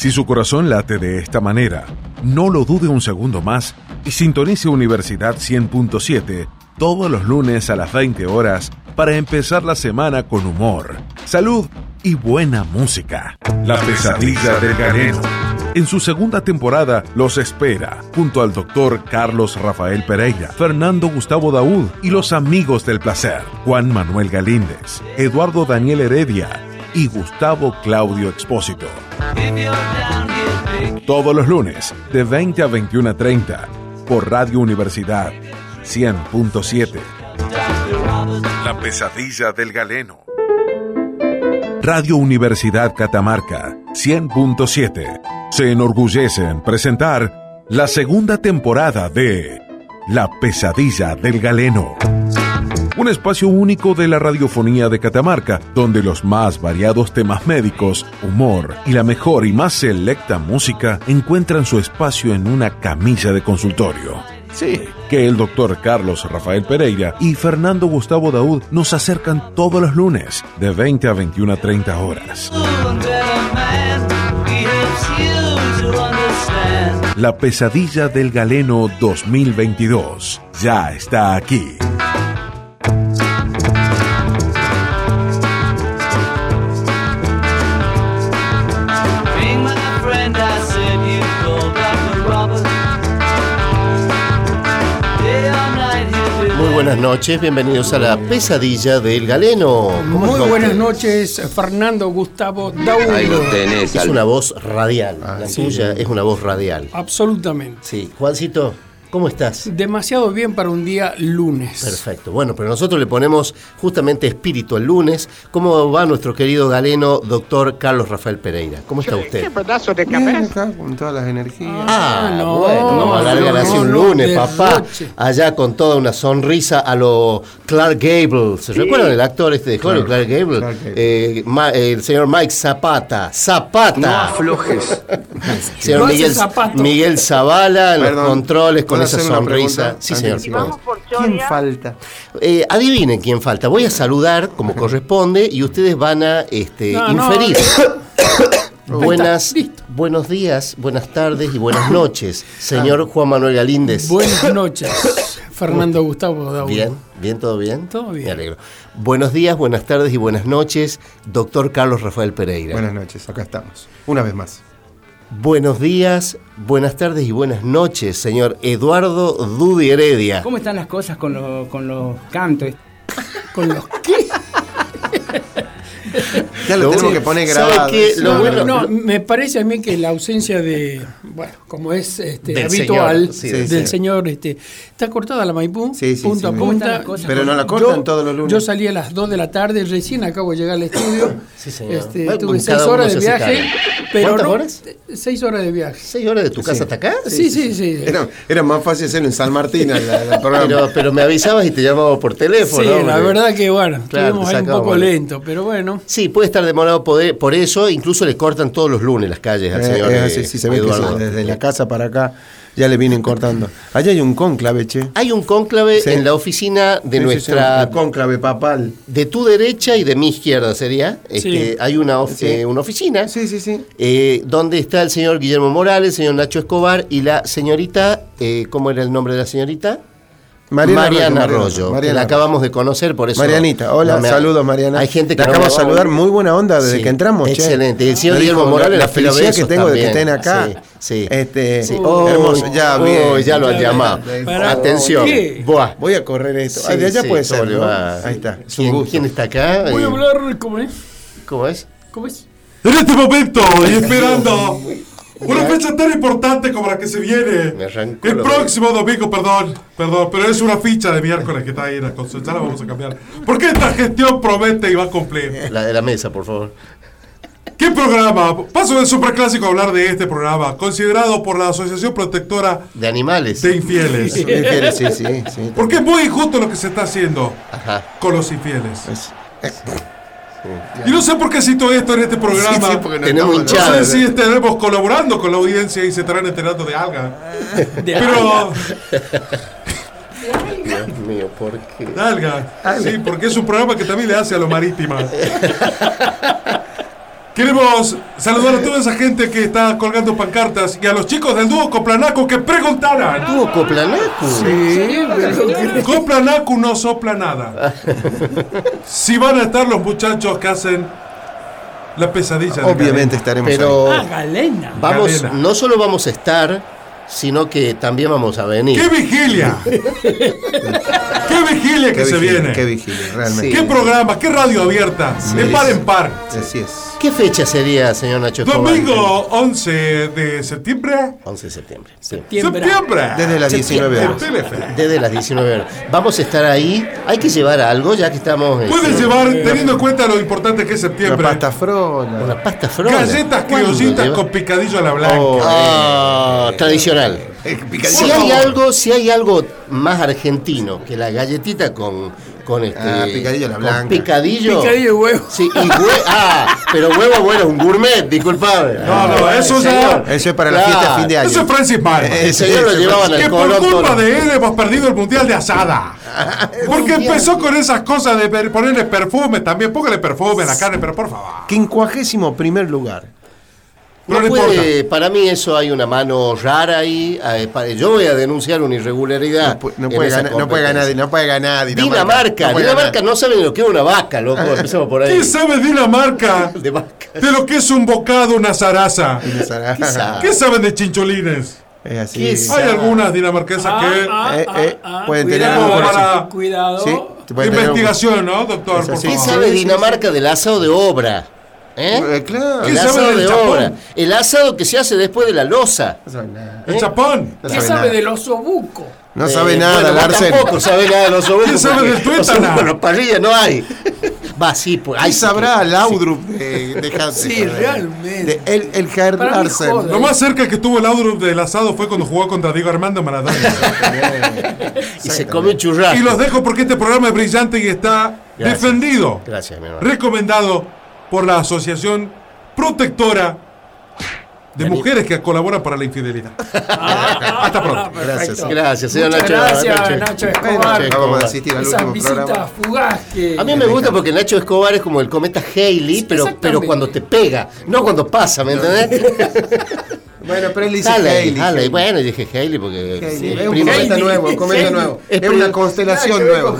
Si su corazón late de esta manera, no lo dude un segundo más y sintonice Universidad 100.7 todos los lunes a las 20 horas para empezar la semana con humor, salud y buena música. La pesadilla del galeno. En su segunda temporada los espera, junto al doctor Carlos Rafael Pereira, Fernando Gustavo Daúd y los amigos del placer, Juan Manuel Galíndez, Eduardo Daniel Heredia y Gustavo Claudio Expósito. Todos los lunes, de 20 a 21.30, por Radio Universidad 100.7. La pesadilla del galeno. Radio Universidad Catamarca 100.7 se enorgullece en presentar la segunda temporada de La pesadilla del galeno un espacio único de la radiofonía de Catamarca, donde los más variados temas médicos, humor y la mejor y más selecta música encuentran su espacio en una camilla de consultorio. Sí, que el doctor Carlos Rafael Pereira y Fernando Gustavo Daud nos acercan todos los lunes de 20 a 21 a 30 horas. La pesadilla del galeno 2022 ya está aquí. Buenas noches, bienvenidos a la pesadilla del galeno. Muy buenas noches, Fernando Gustavo Daúdo. Ahí lo tenés. Es una voz radial, la tuya es una voz radial. Absolutamente. Sí, Juancito. ¿Cómo estás? Demasiado bien para un día lunes. Perfecto. Bueno, pero nosotros le ponemos justamente espíritu el lunes. ¿Cómo va nuestro querido galeno, doctor Carlos Rafael Pereira? ¿Cómo está usted? ¿Qué pedazo de cabeza? con todas las energías. Ah, ah no, bueno, no, alargan no, un lunes, papá. Allá con toda una sonrisa a lo Clark Gable. ¿Se recuerdan el actor este de Clark Gable? Eh, el señor Mike Zapata. Zapata. No aflojes. señor Miguel, Miguel Zavala en los controles con esa sonrisa. Sí, señor. ¿Quién falta? Eh, adivinen quién falta. Voy a saludar como corresponde y ustedes van a este, inferir. Buenas, buenos días, buenas tardes y buenas noches, señor Juan Manuel Galíndez. Buenas noches, Fernando Gustavo Bien, bien, todo bien. Todo bien. Me alegro. Buenos días, buenas tardes y buenas noches, doctor Carlos Rafael Pereira. Buenas noches, acá estamos. Una vez más. Buenos días, buenas tardes y buenas noches, señor Eduardo Dudi Heredia. ¿Cómo están las cosas con, con los cantos? ¿Con los qué? Ya lo, tenemos que poner grabado. no, me parece a mí que la ausencia de, bueno, como es este, habitual del señor, este, está cortada la Maipú, punto a punto. Pero no la cortan todos los lunes. Yo salí a las 2 de la tarde, recién acabo de llegar al estudio. Este, tuve 6 horas de viaje. Pero ¿Cuántas horas? 6 horas de viaje. ¿6 horas de tu casa hasta acá? Sí, sí, sí. Era, más fácil hacerlo en San Martín. pero, pero, me avisabas y te llamaba por teléfono. Sí, la verdad que bueno, estuvimos ahí un poco lento, pero bueno. Sí, puede estar demorado por eso, incluso le cortan todos los lunes las calles al eh, señor. Así, sí, se ve que desde la casa para acá ya le vienen cortando. Allá hay un cónclave, che. Hay un cónclave en la oficina de nuestra. Sí, cónclave papal. De tu derecha y de mi izquierda sería. Este, hay una, eh, una oficina. Sí, sí, sí. Eh, donde está el señor Guillermo Morales, el señor Nacho Escobar y la señorita. ¿Cómo era el nombre de la señorita? Mariana, Arroyo, la acabamos de conocer, por eso. Marianita, hola, saludos Mariana. Hay gente que la acabamos de saludar, muy buena onda desde que entramos. Excelente. El señor Guillermo Morales, la, felicidad que tengo de que estén acá. Sí, Este, oh, hermoso, ya, bien, ya lo han llamado. Atención. Buah, voy a correr esto. de allá puede ser. Ahí está. ¿Quién, ¿Quién, está acá? Voy a hablar, ¿cómo es? ¿Cómo es? ¿Cómo es? En este momento, y esperando una fecha tan importante como la que se viene. el próximo domingo, perdón, perdón, pero es una ficha de miércoles que está ahí en la Ya la vamos a cambiar. Porque esta gestión promete y va a cumplir. La de la mesa, por favor. ¿Qué programa? Paso del superclásico a hablar de este programa, considerado por la Asociación Protectora de Animales. De infieles. infieles sí, sí, sí. Porque es muy injusto lo que se está haciendo con los infieles. Y no sé por qué cito esto en este programa. no, tenemos no sé si estaremos colaborando con la audiencia y se estarán enterando de algo. Pero. Dios mío, ¿por qué? Alga. Sí, porque es un programa que también le hace a lo marítima. Queremos saludar a toda esa gente que está colgando pancartas y a los chicos del dúo Coplanaco que preguntaran. ¿Dúo Coplanaco? Sí, Coplanaco no sopla nada. si van a estar los muchachos que hacen la pesadilla. Obviamente estaremos Pero ah, Galena. Vamos, no solo vamos a estar, sino que también vamos a venir. ¡Qué vigilia! ¡Qué vigilia que se viene! ¡Qué vigilia, realmente! ¡Qué programa! ¡Qué radio abierta! de par en par. Así es. ¿Qué fecha sería, señor Nacho Domingo 11 de septiembre. 11 de septiembre. Septiembre. Desde las 19 horas. Desde las 19 horas. Vamos a estar ahí. Hay que llevar algo ya que estamos. Puedes este, llevar, teniendo en cuenta lo importante que es septiembre. Una pasta frola. Una pasta frola. Galletas criollitas con picadillo a la blanca. Oh, ah, tradicional. Si hay algo, si hay algo más argentino que la galletita con con este ah, picadillo la blanca. Picadillo. Picadillo y huevo. Sí, y huevo. Ah, pero huevo bueno, un gourmet, disculpame. No, no, eso ya. Eso es para la fiesta de fin de año. Eso es Francis. El señor lo llevaban al Que por culpa de él hemos perdido el mundial de asada. Porque empezó con esas cosas de ponerle perfume también. Póngale perfume a la carne, pero por favor. Quincuagésimo primer lugar. No, puede, para mí eso hay una mano rara ahí. Eh, yo voy a denunciar una irregularidad. No, puede, ganar, no puede ganar, no puede ganar Dinamarca. Dinamarca, no, sabe lo que es una vaca, loco. Empezamos por ahí. ¿Qué sabe Dinamarca? de, de lo que es un bocado, una zaraza. ¿Qué, saben de chincholines? Es así. Hay algunas dinamarquesas ah, que ah, eh, eh, ah, pueden tener para cuidado. ¿Sí? investigación, ¿no, doctor? ¿Qué sabe Dinamarca del asado de obra? ¿Eh? eh claro. El asado de obra. El asado que se hace después de la losa. El chapón. ¿Qué sabe del osobuco? No sabe nada, bueno, Larsen. Tampoco sabe nada del osobuco. ¿Qué sabe del tuétano? Bueno, parrilla no hay. Va, sí, pues. Ahí sabrá Laudrup de, de Sí, realmente. el, el Jair Larsen. Lo más cerca que tuvo Laudrup del asado fue cuando jugó contra Diego Armando Maradona. y se comió churrasco. Y los dejo porque este programa es brillante y está defendido. Gracias, mi hermano. Recomendado por la Asociación Protectora de mujeres que colaboran para la infidelidad. Ah, Hasta pronto. gracias. Gracias, señor Nacho. Gracias, Nacho, Escobar. Vamos a asistir al Esa último visita programa. fugaz que... A mí me gusta porque Nacho Escobar es como el cometa Haley, pero, pero cuando te pega, no cuando pasa, ¿me entendés? Bueno, pero él dice Haley. Haley. Bueno, dije Haley porque es un cometa nuevo, un cometa nuevo. Es, una constelación nueva.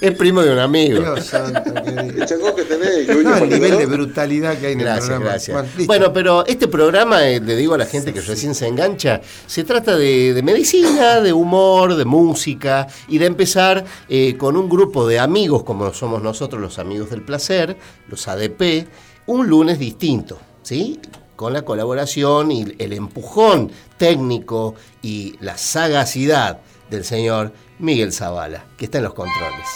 Es primo de un amigo. Dios santo, que tenés, no, el nivel de brutalidad que hay en gracias, el programa. Gracias. Bueno, pero este programa, eh, le digo a la gente que recién se engancha, se trata de, de, medicina, de humor, de música y de empezar eh, con un grupo de amigos como somos nosotros los amigos del placer, los ADP, un lunes distinto. ¿Sí? Con la colaboración y el empujón técnico y la sagacidad del señor Miguel Zavala, que está en los controles.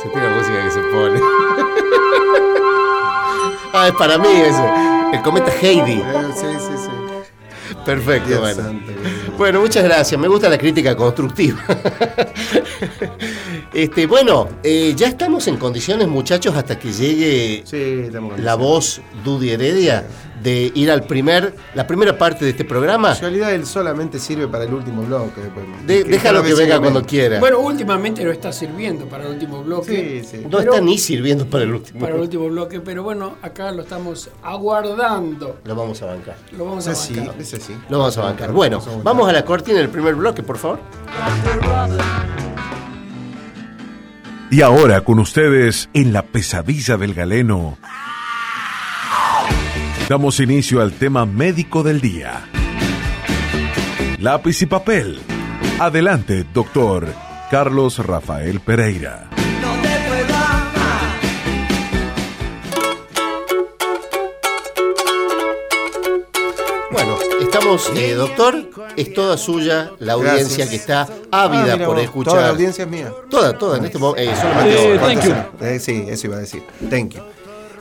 Se tiene la música que se pone. ah, es para mí ese. El cometa Heidi. Eh, sí, sí, sí. Perfecto, bueno. Bueno, muchas gracias. Me gusta la crítica constructiva. Este, bueno, eh, ya estamos en condiciones, muchachos, hasta que llegue la voz Dudy Heredia de ir al primer, la primera parte de este programa. En realidad él solamente sirve para el último bloque. déjalo que venga cuando quiera. Bueno, últimamente no está sirviendo para el último bloque. no está ni sirviendo para el último Para el último bloque, pero bueno, acá lo estamos aguardando. Lo vamos a bancar. Lo vamos a bancar. Lo vamos a bancar. Bueno, vamos a la cortina del primer bloque, por favor. Y ahora con ustedes en la pesadilla del galeno. Damos inicio al tema médico del día. Lápiz y papel. Adelante, doctor Carlos Rafael Pereira. Eh, doctor, es toda suya la audiencia que está ávida ah, por escuchar. Toda la audiencia es mía. Toda, toda, en este momento. Eh, solamente thank you. Eh, sí, eso iba a decir. Thank you.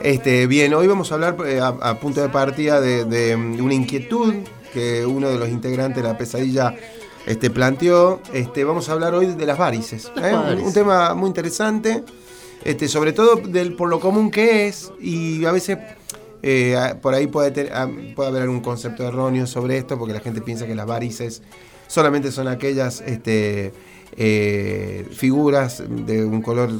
Este, bien, hoy vamos a hablar a, punto de partida de, una inquietud que uno de los integrantes de la pesadilla este, planteó. Este, vamos a hablar hoy de las varices. Un, un, tema muy interesante, este, sobre todo del, por lo común que es y a veces Eh, por ahí puede, ah, puede haber algún concepto erróneo sobre esto, porque la gente piensa que las varices solamente son aquellas este, eh, figuras de un color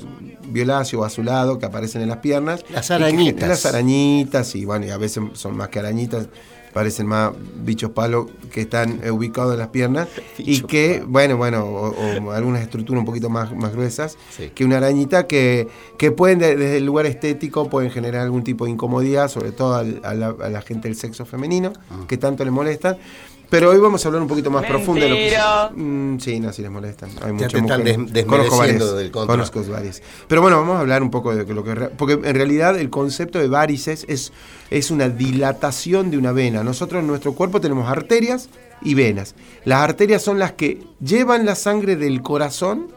violáceo o azulado que aparecen en las piernas. Las arañitas. las arañitas, y bueno, y a veces son más que arañitas, parecen más bichos palos que están eh, ubicados en las piernas y que, bueno, bueno, o, algunas estructuras un poquito más, más gruesas que una arañita que, que pueden, desde el lugar estético, pueden generar algún tipo de incomodidad, sobre todo a, la, gente del sexo femenino, ah. que tanto le molestan. Pero hoy vamos a hablar un poquito más profundo de lo que. Mm, sí, no, si les molestan. Hay muchas mujeres. conozco varias, conozco varias. Pero bueno, vamos a hablar un poco de lo que. Porque en realidad el concepto de varices es, es una dilatación de una vena. Nosotros en nuestro cuerpo tenemos arterias y venas. Las arterias son las que llevan la sangre del corazón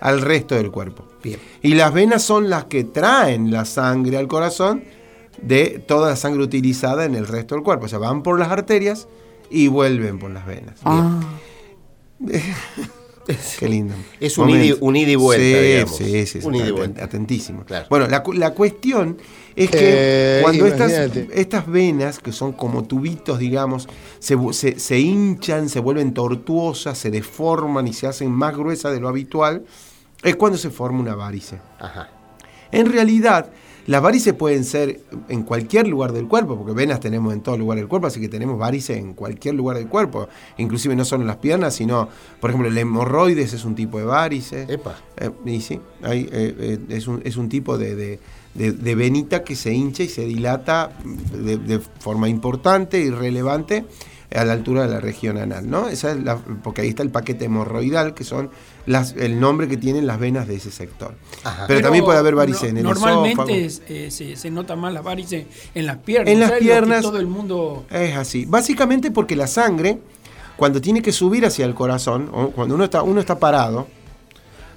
al resto del cuerpo. Bien. Y las venas son las que traen la sangre al corazón de toda la sangre utilizada en el resto del cuerpo. O sea, van por las arterias y vuelven por las venas. Ah. Qué lindo. Es un ida, y vuelta, sí, Sí, sí, atentísimo. Bueno, la, cuestión es que eh, cuando estas, estas, venas, que son como tubitos, digamos, se, se, hinchan, se vuelven tortuosas, se deforman y se hacen más gruesas de lo habitual, es cuando se forma una varice. Ajá. En realidad, las varices pueden ser en cualquier lugar del cuerpo, porque venas tenemos en todo lugar del cuerpo, así que tenemos varices en cualquier lugar del cuerpo, inclusive no solo en las piernas, sino, por ejemplo, el hemorroides es un tipo de varice. Epa. Eh, y sí, hay, eh, eh, es, un, es, un, tipo de, de, venita que se hincha y se dilata de, forma importante y relevante a la altura de la región anal, ¿no? Esa es la, porque ahí está el paquete hemorroidal, que son el nombre que tienen las venas de ese sector. Pero, también puede haber varices en el Normalmente eh, se, nota más las varices en las piernas. En las piernas. Todo el mundo. Es así. Básicamente porque la sangre, cuando tiene que subir hacia el corazón, cuando uno está, uno está parado,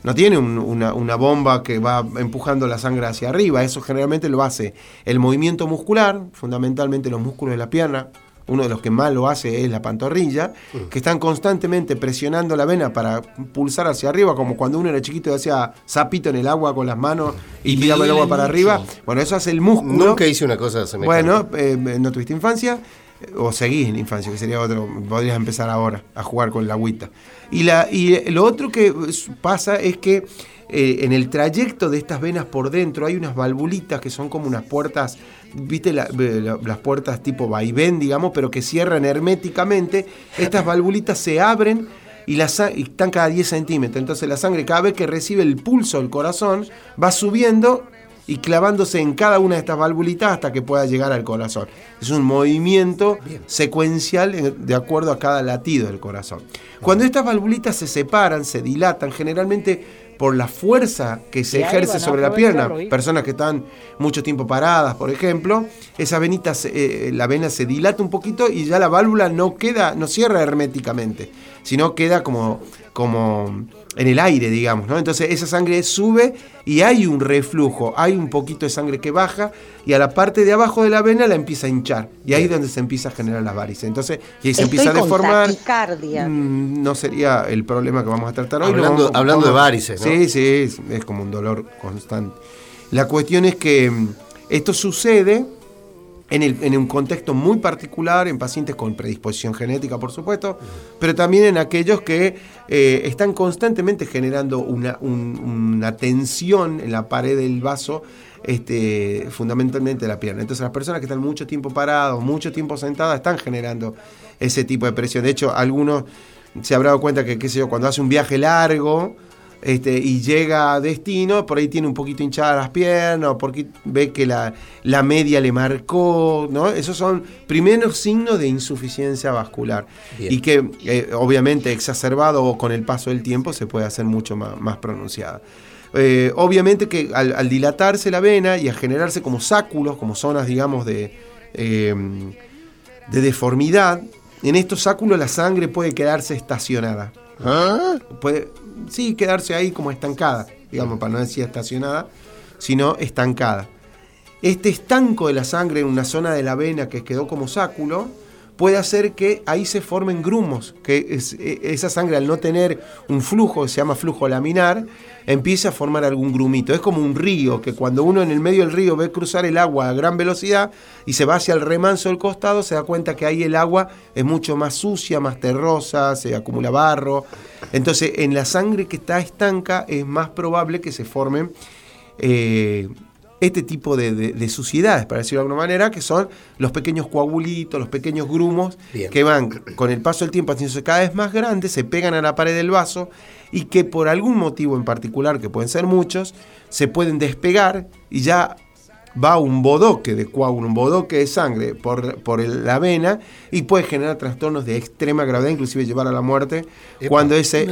no tiene una, una, bomba que va empujando la sangre hacia arriba. Eso generalmente lo hace el movimiento muscular, fundamentalmente los músculos de la pierna, uno de los que más lo hace es la pantorrilla, mm. que están constantemente presionando la vena para pulsar hacia arriba, como cuando uno era chiquito y hacía zapito en el agua con las manos y, tiraba el agua para arriba. Bueno, eso hace el músculo. Nunca hice una cosa semejante. Bueno, eh, no tuviste infancia o seguís en infancia, que sería otro, podrías empezar ahora a jugar con la agüita. Y, la, y lo otro que pasa es que eh, en el trayecto de estas venas por dentro hay unas valvulitas que son como unas puertas, viste las puertas tipo vaivén, digamos, pero que cierran herméticamente. Estas valvulitas se abren y, la, y están cada 10 centímetros. Entonces la sangre cada vez que recibe el pulso del corazón va subiendo y clavándose en cada una de estas valvulitas hasta que pueda llegar al corazón. Es un movimiento secuencial de acuerdo a cada latido del corazón. Cuando estas valvulitas se separan, se dilatan, generalmente por la fuerza que se ejerce sobre la pierna, personas que están mucho tiempo paradas, por ejemplo, esa venita, eh, la vena se dilata un poquito y ya la válvula no queda, no cierra herméticamente, sino queda como, como en el aire, digamos, ¿no? Entonces esa sangre sube y hay un reflujo, hay un poquito de sangre que baja y a la parte de abajo de la vena la empieza a hinchar y ahí es donde se empieza a generar las varices. Entonces, y ahí se empieza a deformar. Mm, no sería el problema que vamos a tratar hoy. Hablando, hablando de varices, ¿no? Sí, sí, es como un dolor constante. La cuestión es que mm, esto sucede en, un contexto muy particular, en pacientes con predisposición genética, por supuesto, pero también en aquellos que eh, están constantemente generando una, tensión en la pared del vaso, este, fundamentalmente la pierna. Entonces las personas que están mucho tiempo parados, mucho tiempo sentadas, están generando ese tipo de presión. De hecho, algunos se habrán dado cuenta que, qué sé yo, cuando hace un viaje largo, este, y llega a destino, por ahí tiene un poquito hinchadas las piernas, porque ve que la, media le marcó, ¿no? Esos son primeros signos de insuficiencia vascular. Y que eh, obviamente exacerbado con el paso del tiempo se puede hacer mucho más, pronunciada. Eh, obviamente que al, dilatarse la vena y a generarse como sáculos, como zonas, digamos, de, eh, de deformidad, en estos sáculos la sangre puede quedarse estacionada. ¿Ah? Puede, sí, quedarse ahí como estancada, digamos, para no decir estacionada, sino estancada. Este estanco de la sangre en una zona de la vena que quedó como sáculo puede hacer que ahí se formen grumos, que e, esa sangre al no tener un flujo, se llama flujo laminar, empieza a formar algún grumito. Es como un río, que cuando uno en el medio del río ve cruzar el agua a gran velocidad y se va hacia el remanso del costado, se da cuenta que ahí el agua es mucho más sucia, más terrosa, se acumula barro. Entonces, en la sangre que está estanca es más probable que se formen... Eh, este tipo de, suciedades, para decirlo de alguna manera, que son los pequeños coagulitos, los pequeños grumos, que van con el paso del tiempo haciéndose cada vez más grandes, se pegan a la pared del vaso y que por algún motivo en particular, que pueden ser muchos, se pueden despegar y ya va un bodoque de coágulo, un bodoque de sangre por, por la vena y puede generar trastornos de extrema gravedad, inclusive llevar a la muerte, cuando ese,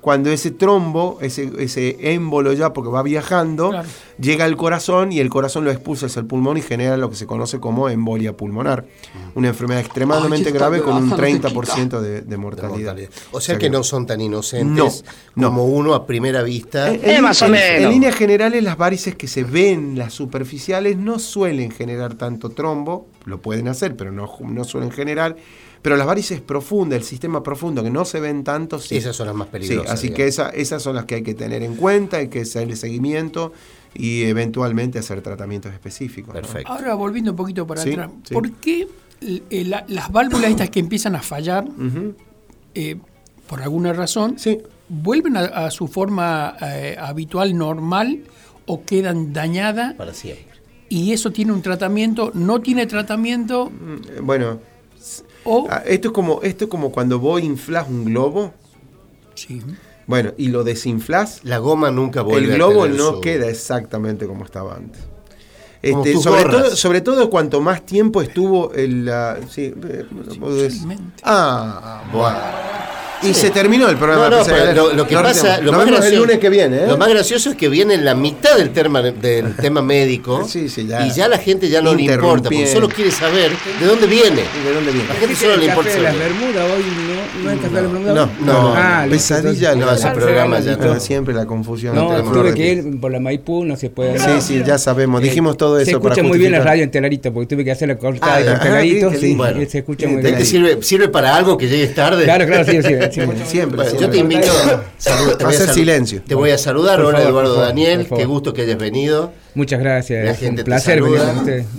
cuando ese trombo, ese, ese émbolo ya, porque va viajando, llega al corazón y el corazón lo expulsa hacia el pulmón y genera lo que se conoce como embolia pulmonar, una enfermedad extremadamente grave con un 30% de, mortalidad. O sea, que, no son tan inocentes como uno a primera vista. En, en líneas generales, las varices que se ven, las superficiales, no suelen generar tanto trombo, lo pueden hacer, pero no, no suelen generar. Pero las varices profundas, el sistema profundo, que no se ven tanto, sí. Esas son las más peligrosas. así que esa, esas son las que hay que tener en cuenta, hay que hacerle seguimiento y eventualmente hacer tratamientos específicos. Perfecto. Ahora volviendo un poquito para atrás, ¿por qué eh, las válvulas estas que empiezan a fallar, eh, por alguna razón, vuelven a, su forma eh, habitual, normal, o quedan dañadas? Para siempre. Y eso tiene un tratamiento, no tiene tratamiento. Mm, bueno, ah, esto es como esto es como cuando vos inflas un globo. Sí. Bueno, y lo desinflas. La goma nunca vuelve. El globo no queda exactamente como estaba antes. Este, sobre, todo, sobre todo cuanto más tiempo estuvo el... La, sí, eh, ah, bueno. Y se terminó el programa. No, no, lo, que pasa, lo más gracioso, el lunes que viene. ¿eh? Lo más gracioso es que viene en la mitad del tema, del tema médico sí, sí, ya. y ya la gente ya no le importa, porque solo quiere saber de dónde viene. ¿De dónde viene? La gente solo le importa. de la Bermuda hoy no, no es café de la Bermuda. No, no, ah, pesadilla no, ese programa ya siempre la confusión. No, tuve que ir por la Maipú, no se puede. Sí, sí, ya sabemos, dijimos todo eso. Se escucha muy bien la radio en Telarito, porque tuve que hacer la cortada de Telarito, sí, se escucha muy bien. Sirve para algo que llegues tarde. Claro, claro, sí, sí. Siempre yo te invito a hacer silencio. Te voy a saludar. Hola Eduardo Daniel, qué gusto que hayas venido. Muchas gracias. La gente un placer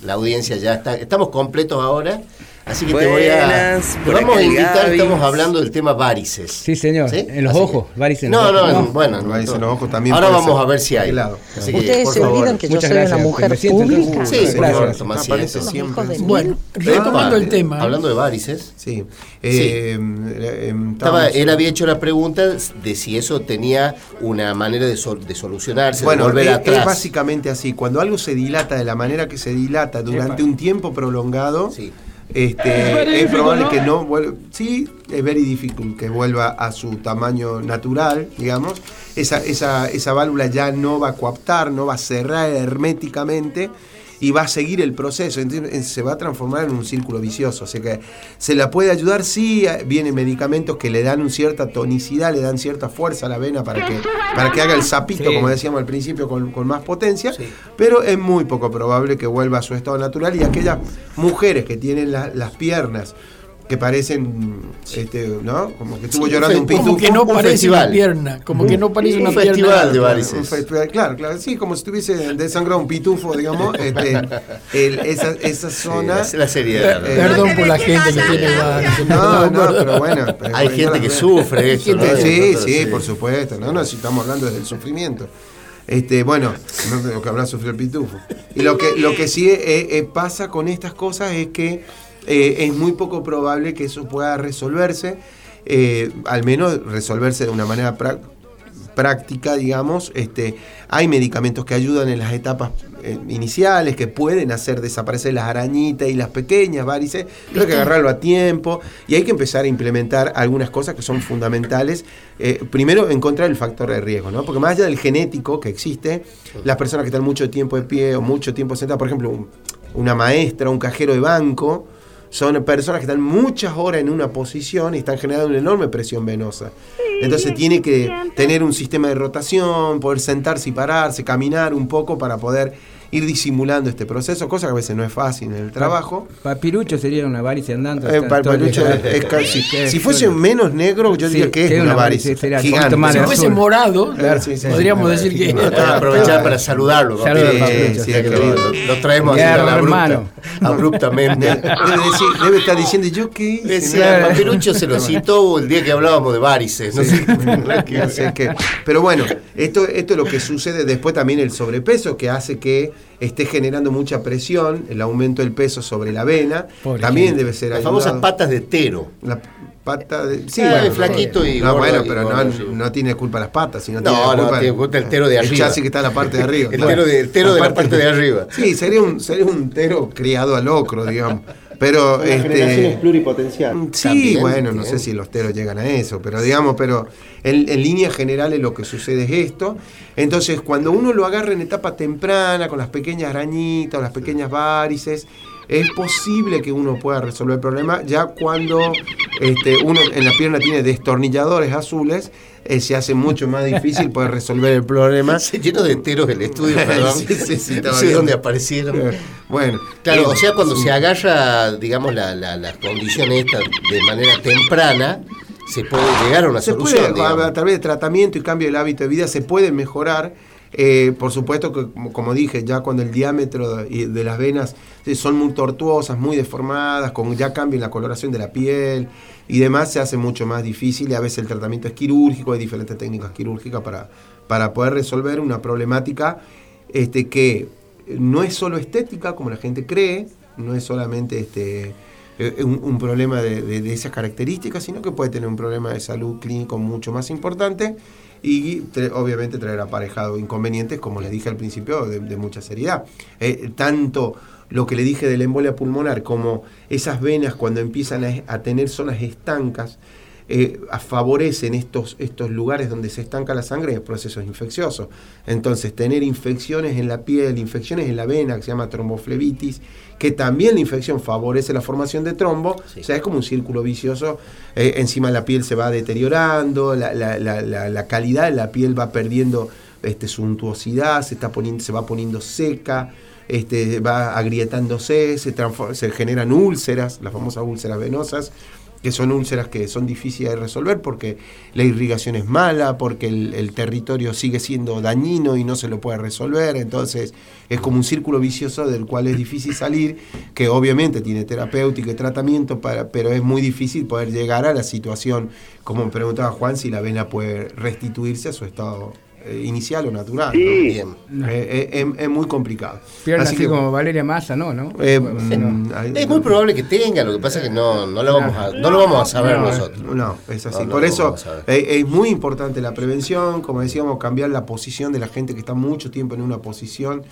La audiencia ya está. Estamos completos ahora. Así que te voy a. vamos a invitar, estamos hablando del tema varices. Sí, señor. En los ojos, varices en no, no, bueno. Varices en los ojos también. Ahora vamos a ver si hay. Así Ustedes se olvidan que yo soy una mujer pública. Sí, gracias. Aparece siempre. Bueno, retomando el tema. Hablando de varices. Sí. Eh, eh, Estaba, él había hecho la pregunta de si eso tenía una manera de, de solucionarse, bueno, de volver es, atrás. es básicamente así. Cuando algo se dilata de la manera que se dilata durante un tiempo prolongado. Sí este, es, probable que no vuelva. Sí, es very difícil que vuelva a su tamaño natural, digamos. Esa, esa, esa válvula ya no va a coaptar, no va a cerrar herméticamente y va a seguir el proceso, se va a transformar en un círculo vicioso. O sea que se la puede ayudar, sí, vienen medicamentos que le dan una cierta tonicidad, le dan cierta fuerza a la vena para que, para que haga el sapito, como decíamos al principio, con, más potencia, pero es muy poco probable que vuelva a su estado natural y aquellas mujeres que tienen las piernas que parecen, este, ¿no? Como que estuvo llorando un pitufo. Como que no parece una pierna, como que no parece una pierna. festival de varices. Un festival, claro, claro, sí, como si estuviese desangrado un pitufo, digamos, este, el, esa, esa zona. Sí, la seriedad. Eh, perdón por la gente que tiene varices. No, no, pero bueno. Hay gente que sufre eso, ¿no? Sí, sí, por supuesto, no, no, si estamos hablando desde el sufrimiento. Este, bueno, no tengo que habrá sufrido el pitufo. Y lo que, lo que sí eh, eh, pasa con estas cosas es que eh, es muy poco probable que eso pueda resolverse, eh, al menos resolverse de una manera práctica, digamos. Este, hay medicamentos que ayudan en las etapas eh, iniciales, que pueden hacer desaparecer las arañitas y las pequeñas varices, pero hay que agarrarlo a tiempo y hay que empezar a implementar algunas cosas que son fundamentales. primero, encontrar el factor de riesgo, ¿no? Porque más allá del genético que existe, las personas que están mucho tiempo de pie o mucho tiempo sentadas, por ejemplo, una maestra, un cajero de banco, son personas que están muchas horas en una posición y están generando una enorme presión venosa. Entonces tiene que tener un sistema de rotación, poder sentarse y pararse, caminar un poco para poder ir disimulando este proceso, cosa que a veces no es fácil en el trabajo. Papirucho sería una varice andando. Eh, papirucho es, casi, si fuese menos negro, yo diría que es una, varice. gigante. Si fuese morado, podríamos decir que. aprovechar para saludarlo. lo, traemos así abruptamente. Debe, estar diciendo, ¿yo qué hice? Papirucho se lo citó el día que hablábamos de varices. No sé. pero bueno, esto, esto es lo que sucede después también el sobrepeso que hace que esté generando mucha presión, el aumento del peso sobre la vena, también debe ser Las famosas patas de tero. La pata de... Sí, bueno, flaquito y No, bueno, pero no, no, tiene culpa las patas, sino no, tiene culpa, no, tiene culpa el tero de arriba. El chasis que está en la parte de arriba. el tero de, el tero de la parte de arriba. Sí, sería un, sería un tero criado al ocro, digamos. Pero este pluripotencial. Mm, sí, bueno, no sé si los teros llegan a eso, pero digamos, pero en, en líneas generales lo que sucede es esto. Entonces, cuando uno lo agarra en etapa temprana, con las pequeñas arañitas, las pequeñas varices, es posible que uno pueda resolver el problema ya cuando este, uno en la pierna tiene destornilladores azules eh, se hace mucho más difícil poder resolver el problema. Se lleno de enteros el estudio, perdón. sí, sí, sí, no sé dónde aparecieron. Bueno, claro, eh, o sea, cuando se agarra, digamos, la, la, las condiciones estas de manera temprana, se puede llegar a una se solución. Puede, a, través de tratamiento y cambio del hábito de vida se puede mejorar. Eh, por supuesto que, como, dije, ya cuando el diámetro de, las venas son muy tortuosas, muy deformadas, con ya cambia la coloración de la piel, y demás se hace mucho más difícil y a veces el tratamiento es quirúrgico, hay diferentes técnicas quirúrgicas para, para poder resolver una problemática este, que no es solo estética como la gente cree, no es solamente este, eh, un, problema de, esas características, sino que puede tener un problema de salud clínico mucho más importante y obviamente traer aparejado inconvenientes, como les dije al principio, de, mucha seriedad. Eh, tanto lo que le dije de la embolia pulmonar, como esas venas cuando empiezan a, tener zonas estancas, eh, favorecen estos, estos lugares donde se estanca la sangre en procesos infecciosos. Entonces, tener infecciones en la piel, infecciones en la vena, que se llama tromboflebitis, que también la infección favorece la formación de trombo, o sea, es como un círculo vicioso, eh, encima la piel se va deteriorando, la, la, calidad de la piel va perdiendo este, suntuosidad, se, está poniendo, se va poniendo seca, este, va agrietándose, se, se generan úlceras, las famosas úlceras venosas, que son úlceras que son difíciles de resolver porque la irrigación es mala, porque el, territorio sigue siendo dañino y no se lo puede resolver, entonces es como un círculo vicioso del cual es difícil salir, que obviamente tiene terapéutica y tratamiento, para, pero es muy difícil poder llegar a la situación, como me preguntaba Juan, si la vena puede restituirse a su estado inicial o natural. Eh, eh, es muy complicado. así, que, como Valeria Massa, ¿no? ¿no? Mm, es muy probable que tenga, lo que pasa es que no, no, lo, vamos a, no lo vamos a saber nosotros. No, es así. Por eso es muy importante la prevención, como decíamos, cambiar la posición de la gente que está mucho tiempo en una posición.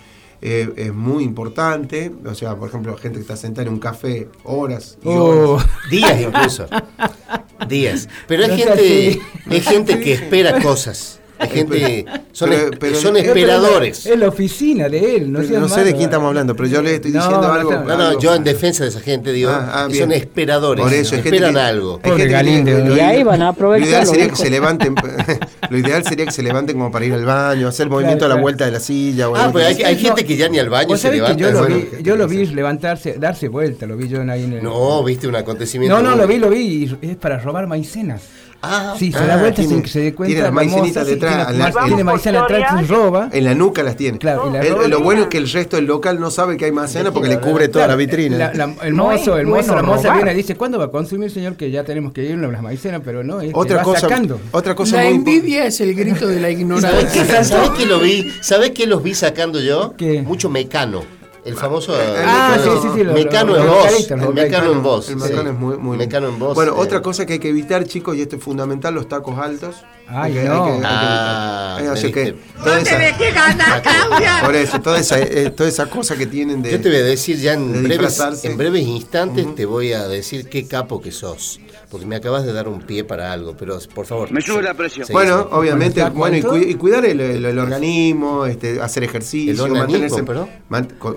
es muy importante. O sea, por ejemplo, la gente que está sentada en un café horas y oh. horas. Días incluso. Días. Pero hay gente, hay gente que espera cosas. Hay gente, son, son esperadores. Es la oficina de él, no, no sé de quién estamos hablando, pero yo le estoy diciendo algo. No, no, yo en defensa de esa gente digo, ah, ah, son esperadores, por eso, esperan algo. y ahí van a aprovechar. Lo ideal sería que se levanten, lo ideal sería que se levanten como para ir al baño, hacer el movimiento a la vuelta de la silla. ah, pues hay, hay gente que ya ni al baño se levanta. Yo lo, vi, yo lo vi levantarse, darse vuelta, lo vi yo ahí en el... No, viste un acontecimiento. No, no, lo vi, lo vi, es para robar maicenas. Ah, sí, se da vuelta sin que se dé cuenta. Tiene la maicenita detrás. Tiene, la, tiene maicena atrás y roba. En la nuca las tiene. Claro, lo bueno es que el resto del local no sabe que hay maicena porque le cubre toda la vitrina. el mozo, el mozo, la moza viene y dice, ¿cuándo va a consumir, señor? Que ya tenemos que irnos a las maicenas, pero no, es otra cosa, sacando. Otra cosa la envidia es el grito de la ignorancia. ¿Sabes qué lo vi? ¿Sabes qué los vi sacando yo? Mucho mecano. El famoso ah, sí, sí, sí, mecano en voz. El mecano en voz. El mecano es muy, muy mecano en voz. Bueno, eh. otra cosa que hay que evitar, chicos, y esto es fundamental, los tacos altos. Ay, no. Hay que, ah, eh, así que toda esa, Por eso, toda esa, eh, toda esa cosa que tienen de. Yo te voy a decir ya en breves, en breves instantes, te voy a decir qué capo que sos porque me acabas de dar un pie para algo, pero por favor. Me sube la presión. Bueno, obviamente, bueno, y, cuidar el, organismo, este, hacer ejercicio, mantenerse,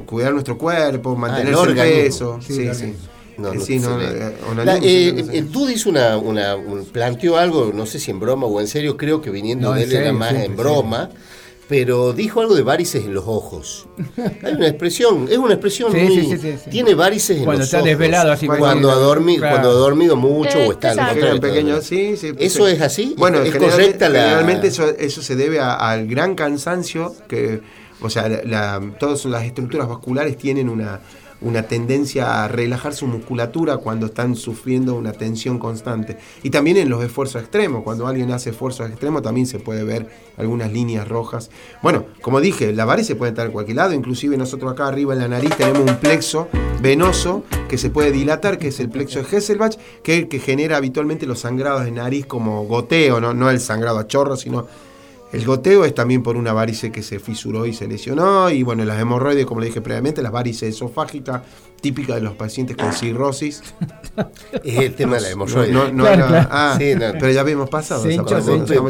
cuidar nuestro cuerpo, ah, mantenerse el, peso. Sí, sí. No, sí, no, eh, eh, eh, tú dices una, planteó algo, no sé si en broma o en serio, creo que viniendo de él era más en broma pero dijo algo de varices en los ojos. Hay una expresión, es una expresión muy, tiene varices en cuando los está desvelado así cuando ha dormido, cuando ha dormido mucho o está en pequeño, sí, sí, Eso es así. Bueno, es correcta la Realmente eso, eso se debe al gran cansancio que o sea, la, todas las estructuras vasculares tienen una una tendencia a relajar su musculatura cuando están sufriendo una tensión constante. Y también en los esfuerzos extremos, cuando alguien hace esfuerzos extremos también se puede ver algunas líneas rojas. Bueno, como dije, la varice puede estar en cualquier lado, inclusive nosotros acá arriba en la nariz tenemos un plexo venoso que se puede dilatar, que es el plexo de Hesselbach, que es el que genera habitualmente los sangrados de nariz como goteo, no, no el sangrado a chorro, sino el goteo es también por una varice que se fisuró y se lesionó. Y bueno, las hemorroides, como le dije previamente, las varices esofágicas, típicas de los pacientes con cirrosis. Es el tema de la hemorroide. No, no, ah, sí, pero ya habíamos pasado. esa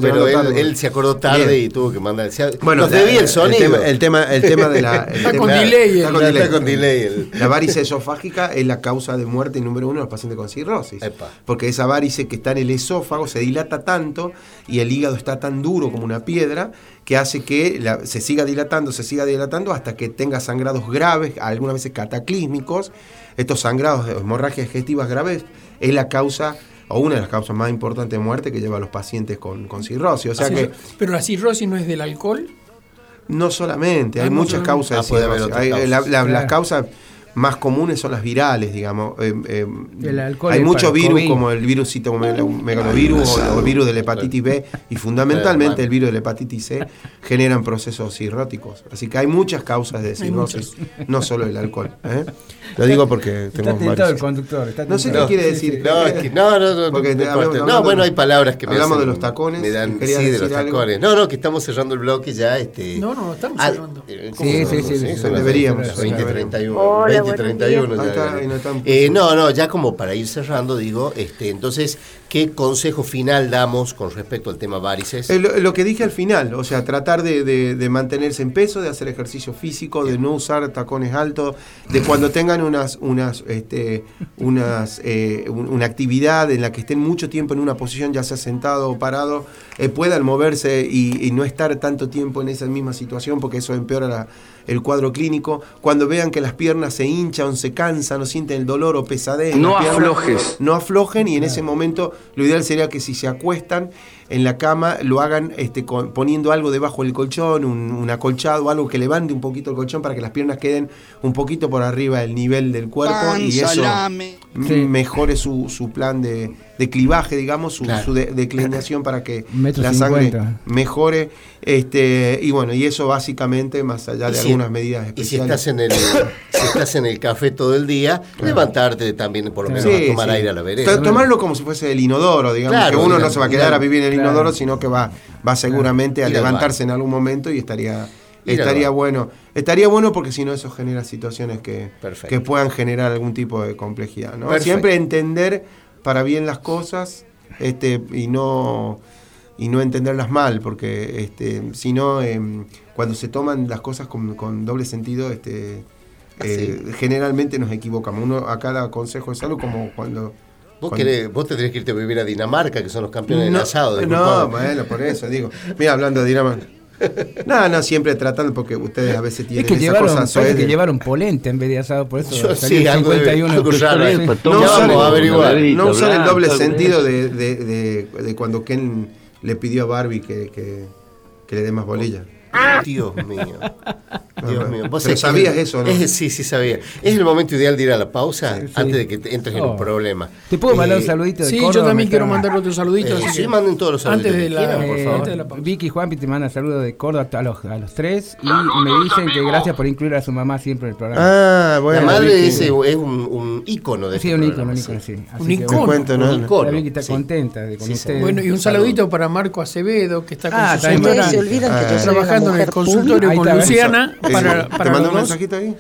pero él, se acordó tarde y tuvo que mandar. Bueno, nos debía el sonido. El tema, el tema, de la. está, con delay, está, con delay. La varice esofágica es la causa de muerte número uno de los pacientes con cirrosis. Porque esa varice que está en el esófago se dilata tanto y el hígado está tan duro como una piedra que hace que se siga dilatando, se siga dilatando hasta que tenga sangrados graves, algunas veces cataclísmicos. Estos sangrados de hemorragias digestivas graves es la causa o una de las causas más importantes de muerte que lleva a los pacientes con, cirrosis. O sea que, pero la cirrosis no es del alcohol. No solamente, hay, muchas causas de ah, cirrosis. las causas más comunes son las virales, digamos. Eh, eh, hay muchos virus como el virus citometalovirus o el virus de la hepatitis B y fundamentalmente el virus de la hepatitis C generan procesos cirróticos. Así que hay muchas causas de cirrosis, no solo el alcohol. ¿eh? Lo digo porque tengo varios. el conductor. no sé qué quiere decir. No, no, no. Porque no, bueno, hay palabras que me Hablamos de los tacones. Me dan, sí, de los tacones. No, no, que estamos cerrando el bloque ya. Este, no, no, estamos ah, cerrando. Sí, sí, sí. Deberíamos. 2031. 2031. No, no, ya como para ir cerrando, digo, este, entonces, ¿qué consejo final damos con respecto al tema varices? Lo, que dije al final, o sea, tratar de mantenerse en peso, de hacer ejercicio físico, de no usar tacones altos, de cuando tengan unas, unas, este, unas, eh, una actividad en la que estén mucho tiempo en una posición, ya sea sentado o parado, eh, puedan moverse y, no estar tanto tiempo en esa misma situación, porque eso empeora el cuadro clínico. Cuando vean que las piernas se hinchan, se cansan, no sienten el dolor o pesadez. No aflojes. No aflojen y en ese momento lo ideal sería que si se acuestan, en la cama lo hagan este, poniendo algo debajo del colchón, un, acolchado, algo que levante un poquito el colchón para que las piernas queden un poquito por arriba del nivel del cuerpo y eso mejore su, su plan de, clivaje, digamos, su, declinación para que la sangre mejore. Este, y bueno, y eso básicamente, más allá de algunas medidas especiales. Y si estás en el, si estás en el café todo el día, levantarte también por lo menos a tomar aire a la vereda. Tomarlo como si fuese el inodoro, digamos, que uno no se va a quedar a vivir en el inodoro, sino que va, va seguramente a levantarse en algún momento y estaría estaría bueno. Estaría bueno porque si no eso genera situaciones que, que puedan generar algún tipo de complejidad. ¿no? Siempre entender para bien las cosas este, y no y no entenderlas mal, porque este, si no, em, cuando se toman las cosas con, doble sentido, este, eh, generalmente nos equivocamos. Uno a cada consejo de salud, como cuando Vos, querés, vos tendrías que irte a vivir a Dinamarca, que son los campeones del asado. No, bueno, por eso digo. Mira, hablando de Dinamarca. No, no, siempre tratando, porque ustedes a veces tienen es que esa llevaron, cosa que llevaron polenta en vez de asado, por eso Yo, sí, 51 no, usar, no usar el doble sentido de, de, de, de, cuando Ken le pidió a Barbie que, que, que le dé más bolilla. Dios mío. Dios mío. ¿Vos sabías eso, no? sí, sí sabía. Es el momento ideal de ir a la pausa antes de que entres en un problema. ¿Te puedo mandar un eh, saludito de Sí, yo también quiero mandar otro saludito. Eh, sí, manden todos los saludos. Antes de la, por favor. Antes de la pausa. Vicky y Juanpi te mandan saludos de Córdoba a los, a los tres y me dicen que gracias por incluir a su mamá siempre en el programa. Ah, bueno. La madre es, es un, un ícono de Sí, un ícono, un ícono, sí. un ícono. ¿no? Un ícono. También que está contenta de con ustedes. Bueno, y un saludito para Marco Acevedo, que está con ah, su señora. se olvidan que yo trabajando en el consultorio con Luciana. Para, ¿Te mandó un mensajito ahí?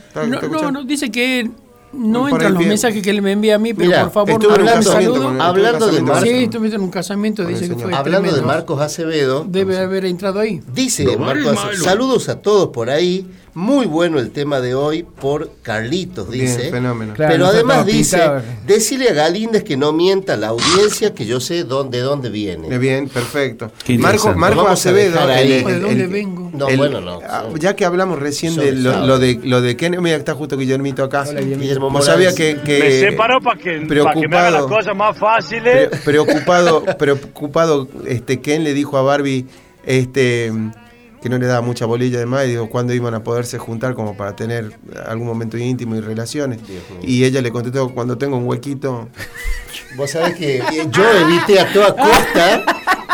No, no, dice que no entran los mensajes que él me envía a mí, pero por favor, hablando, saludo. hablando de Marcos. Sí, estuve en un casamiento, dice que fue Hablando tremendo. de Marcos Acevedo. Debe haber entrado ahí. Dice Marcos Acevedo, saludos a todos por ahí. Muy bueno el tema de hoy por Carlitos, dice. fenómeno. Pero además dice, decirle a Galíndez que no mienta la audiencia, que yo sé dónde, dónde viene. Bien, perfecto. Marco, Marco Acevedo. ¿De dónde vengo? No, bueno, no. Ah, ya que hablamos recién de lo, de lo de Kenny, mira, está justo Guillermito acá. Guillermo sabía que, que me separó para que, que me haga las cosas más fáciles. preocupado, preocupado, este Ken le dijo a Barbie, este que no le daba mucha bolilla de más y dijo cuándo iban a poderse juntar como para tener algún momento íntimo y relaciones. Y ella le contestó cuando tengo un huequito. Vos sabés que yo evité a toda costa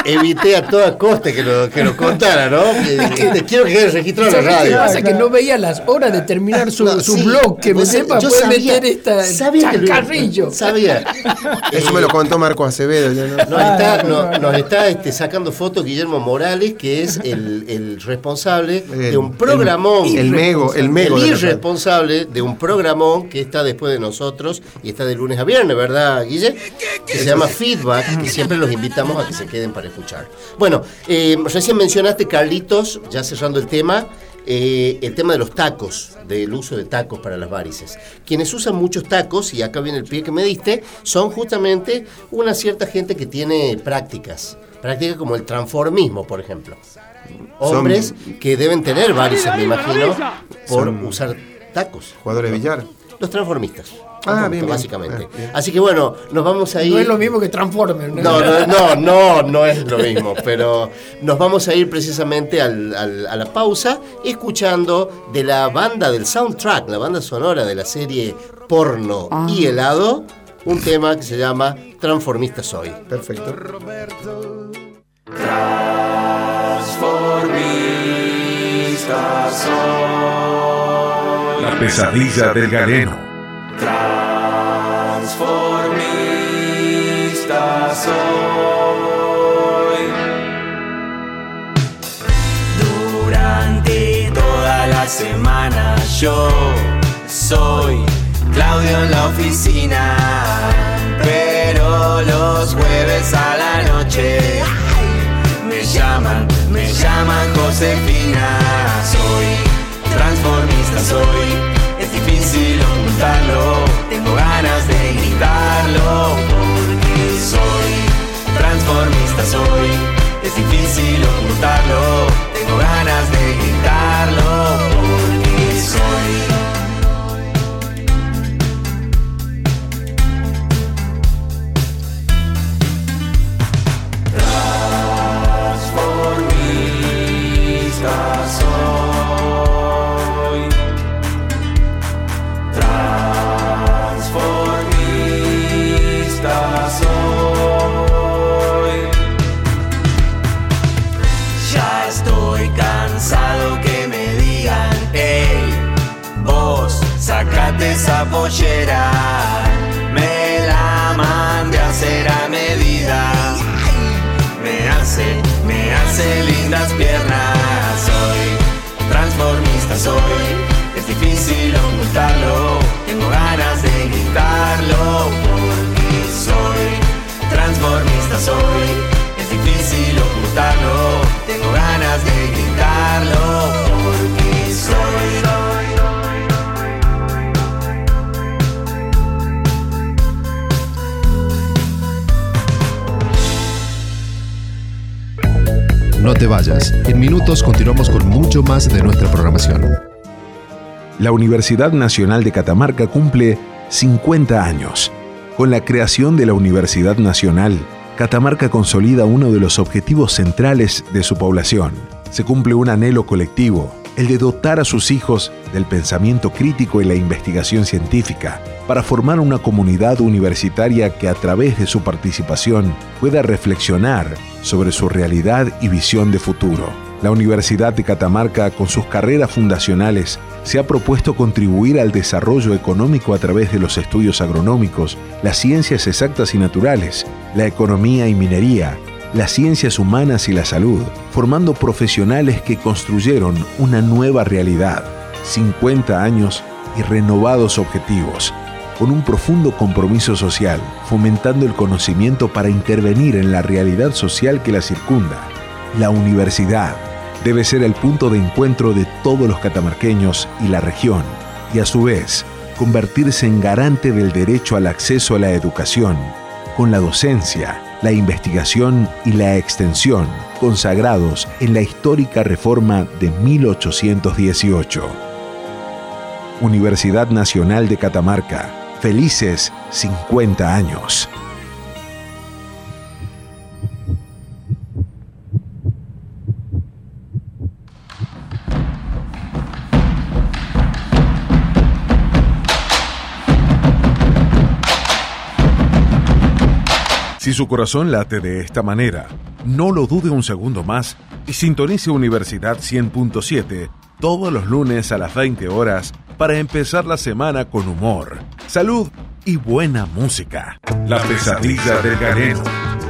evité a toda costa que lo, que lo contara, ¿no? Que, quiero que quede registrado en la radio. ¿Qué pasa? Que no veía las horas de terminar su, su blog, que me sepa, puede sabía, meter esta sabía chacarrillo. sabía. Eso me lo contó Marco Acevedo. ¿no? Nos está, no, nos está este, sacando fotos Guillermo Morales, que es el, el responsable de un programón. El, mego, el mego. El irresponsable de un programón que está después de nosotros y está de lunes a viernes, ¿verdad, Guille? Que se llama Feedback y siempre los invitamos a que se queden para escuchar. Bueno, eh, recién mencionaste, Carlitos, ya cerrando el tema, eh, el tema de los tacos, del uso de tacos para las varices. Quienes usan muchos tacos, y acá viene el pie que me diste, son justamente una cierta gente que tiene prácticas, prácticas como el transformismo, por ejemplo. Hombres que deben tener varices, me imagino, por usar tacos. Jugadores de billar. Los transformistas. Ah, bien, básicamente. Así que bueno, nos vamos a ir. No es lo mismo que Transformers. No, no, no, no, no es lo mismo. pero nos vamos a ir precisamente al, a la pausa escuchando de la banda del soundtrack, la banda sonora de la serie Porno ah. y Helado, un tema que se llama Transformista Soy. Perfecto. Transformista soy. La pesadilla del galeno transformista soy. Durante toda la semana yo soy Claudio en la oficina, pero los jueves a la noche me llaman, me llaman Josefina. Soy transformista, soy difícil tengo ganas de gritarlo, porque soy transformista, soy, es difícil ocultarlo, tengo ganas de gritarlo, porque soy. Esa pollera, me la mande a hacer a medida. Me hace, me hace lindas piernas, soy transformista, soy. Es difícil ocultarlo, tengo ganas de gritarlo, porque soy transformista, soy. Es difícil ocultarlo, tengo ganas de gritarlo, porque soy. No te vayas. En minutos continuamos con mucho más de nuestra programación. La Universidad Nacional de Catamarca cumple 50 años. Con la creación de la Universidad Nacional, Catamarca consolida uno de los objetivos centrales de su población. Se cumple un anhelo colectivo, el de dotar a sus hijos del pensamiento crítico y la investigación científica, para formar una comunidad universitaria que a través de su participación pueda reflexionar sobre su realidad y visión de futuro. La Universidad de Catamarca, con sus carreras fundacionales, se ha propuesto contribuir al desarrollo económico a través de los estudios agronómicos, las ciencias exactas y naturales, la economía y minería, las ciencias humanas y la salud, formando profesionales que construyeron una nueva realidad, 50 años y renovados objetivos, con un profundo compromiso social, fomentando el conocimiento para intervenir en la realidad social que la circunda. La universidad, debe ser el punto de encuentro de todos los catamarqueños y la región, y a su vez convertirse en garante del derecho al acceso a la educación, con la docencia, la investigación y la extensión consagrados en la histórica reforma de 1818. Universidad Nacional de Catamarca, felices 50 años. Si su corazón late de esta manera, no lo dude un segundo más y sintonice Universidad 100.7 todos los lunes a las 20 horas para empezar la semana con humor, salud y buena música. La pesadilla del galeno.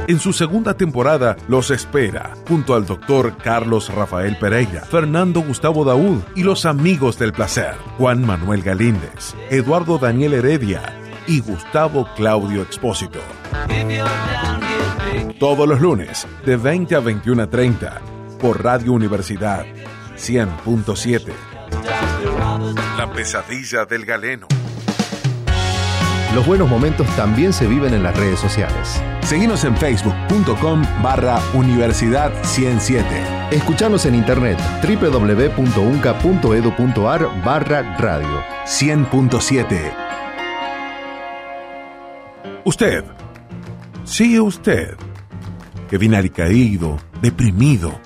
En su segunda temporada los espera, junto al doctor Carlos Rafael Pereira, Fernando Gustavo Daúd y los amigos del placer, Juan Manuel Galíndez, Eduardo Daniel Heredia y Gustavo Claudio Expósito. Todos los lunes, de 20 a 21.30, por Radio Universidad 100.7. La pesadilla del galeno. Los buenos momentos también se viven en las redes sociales. Seguimos en facebook.com barra Universidad 107. Escuchanos en internet www.unca.edu.ar barra radio 100.7 Usted, sí usted, que viene alicaído, deprimido,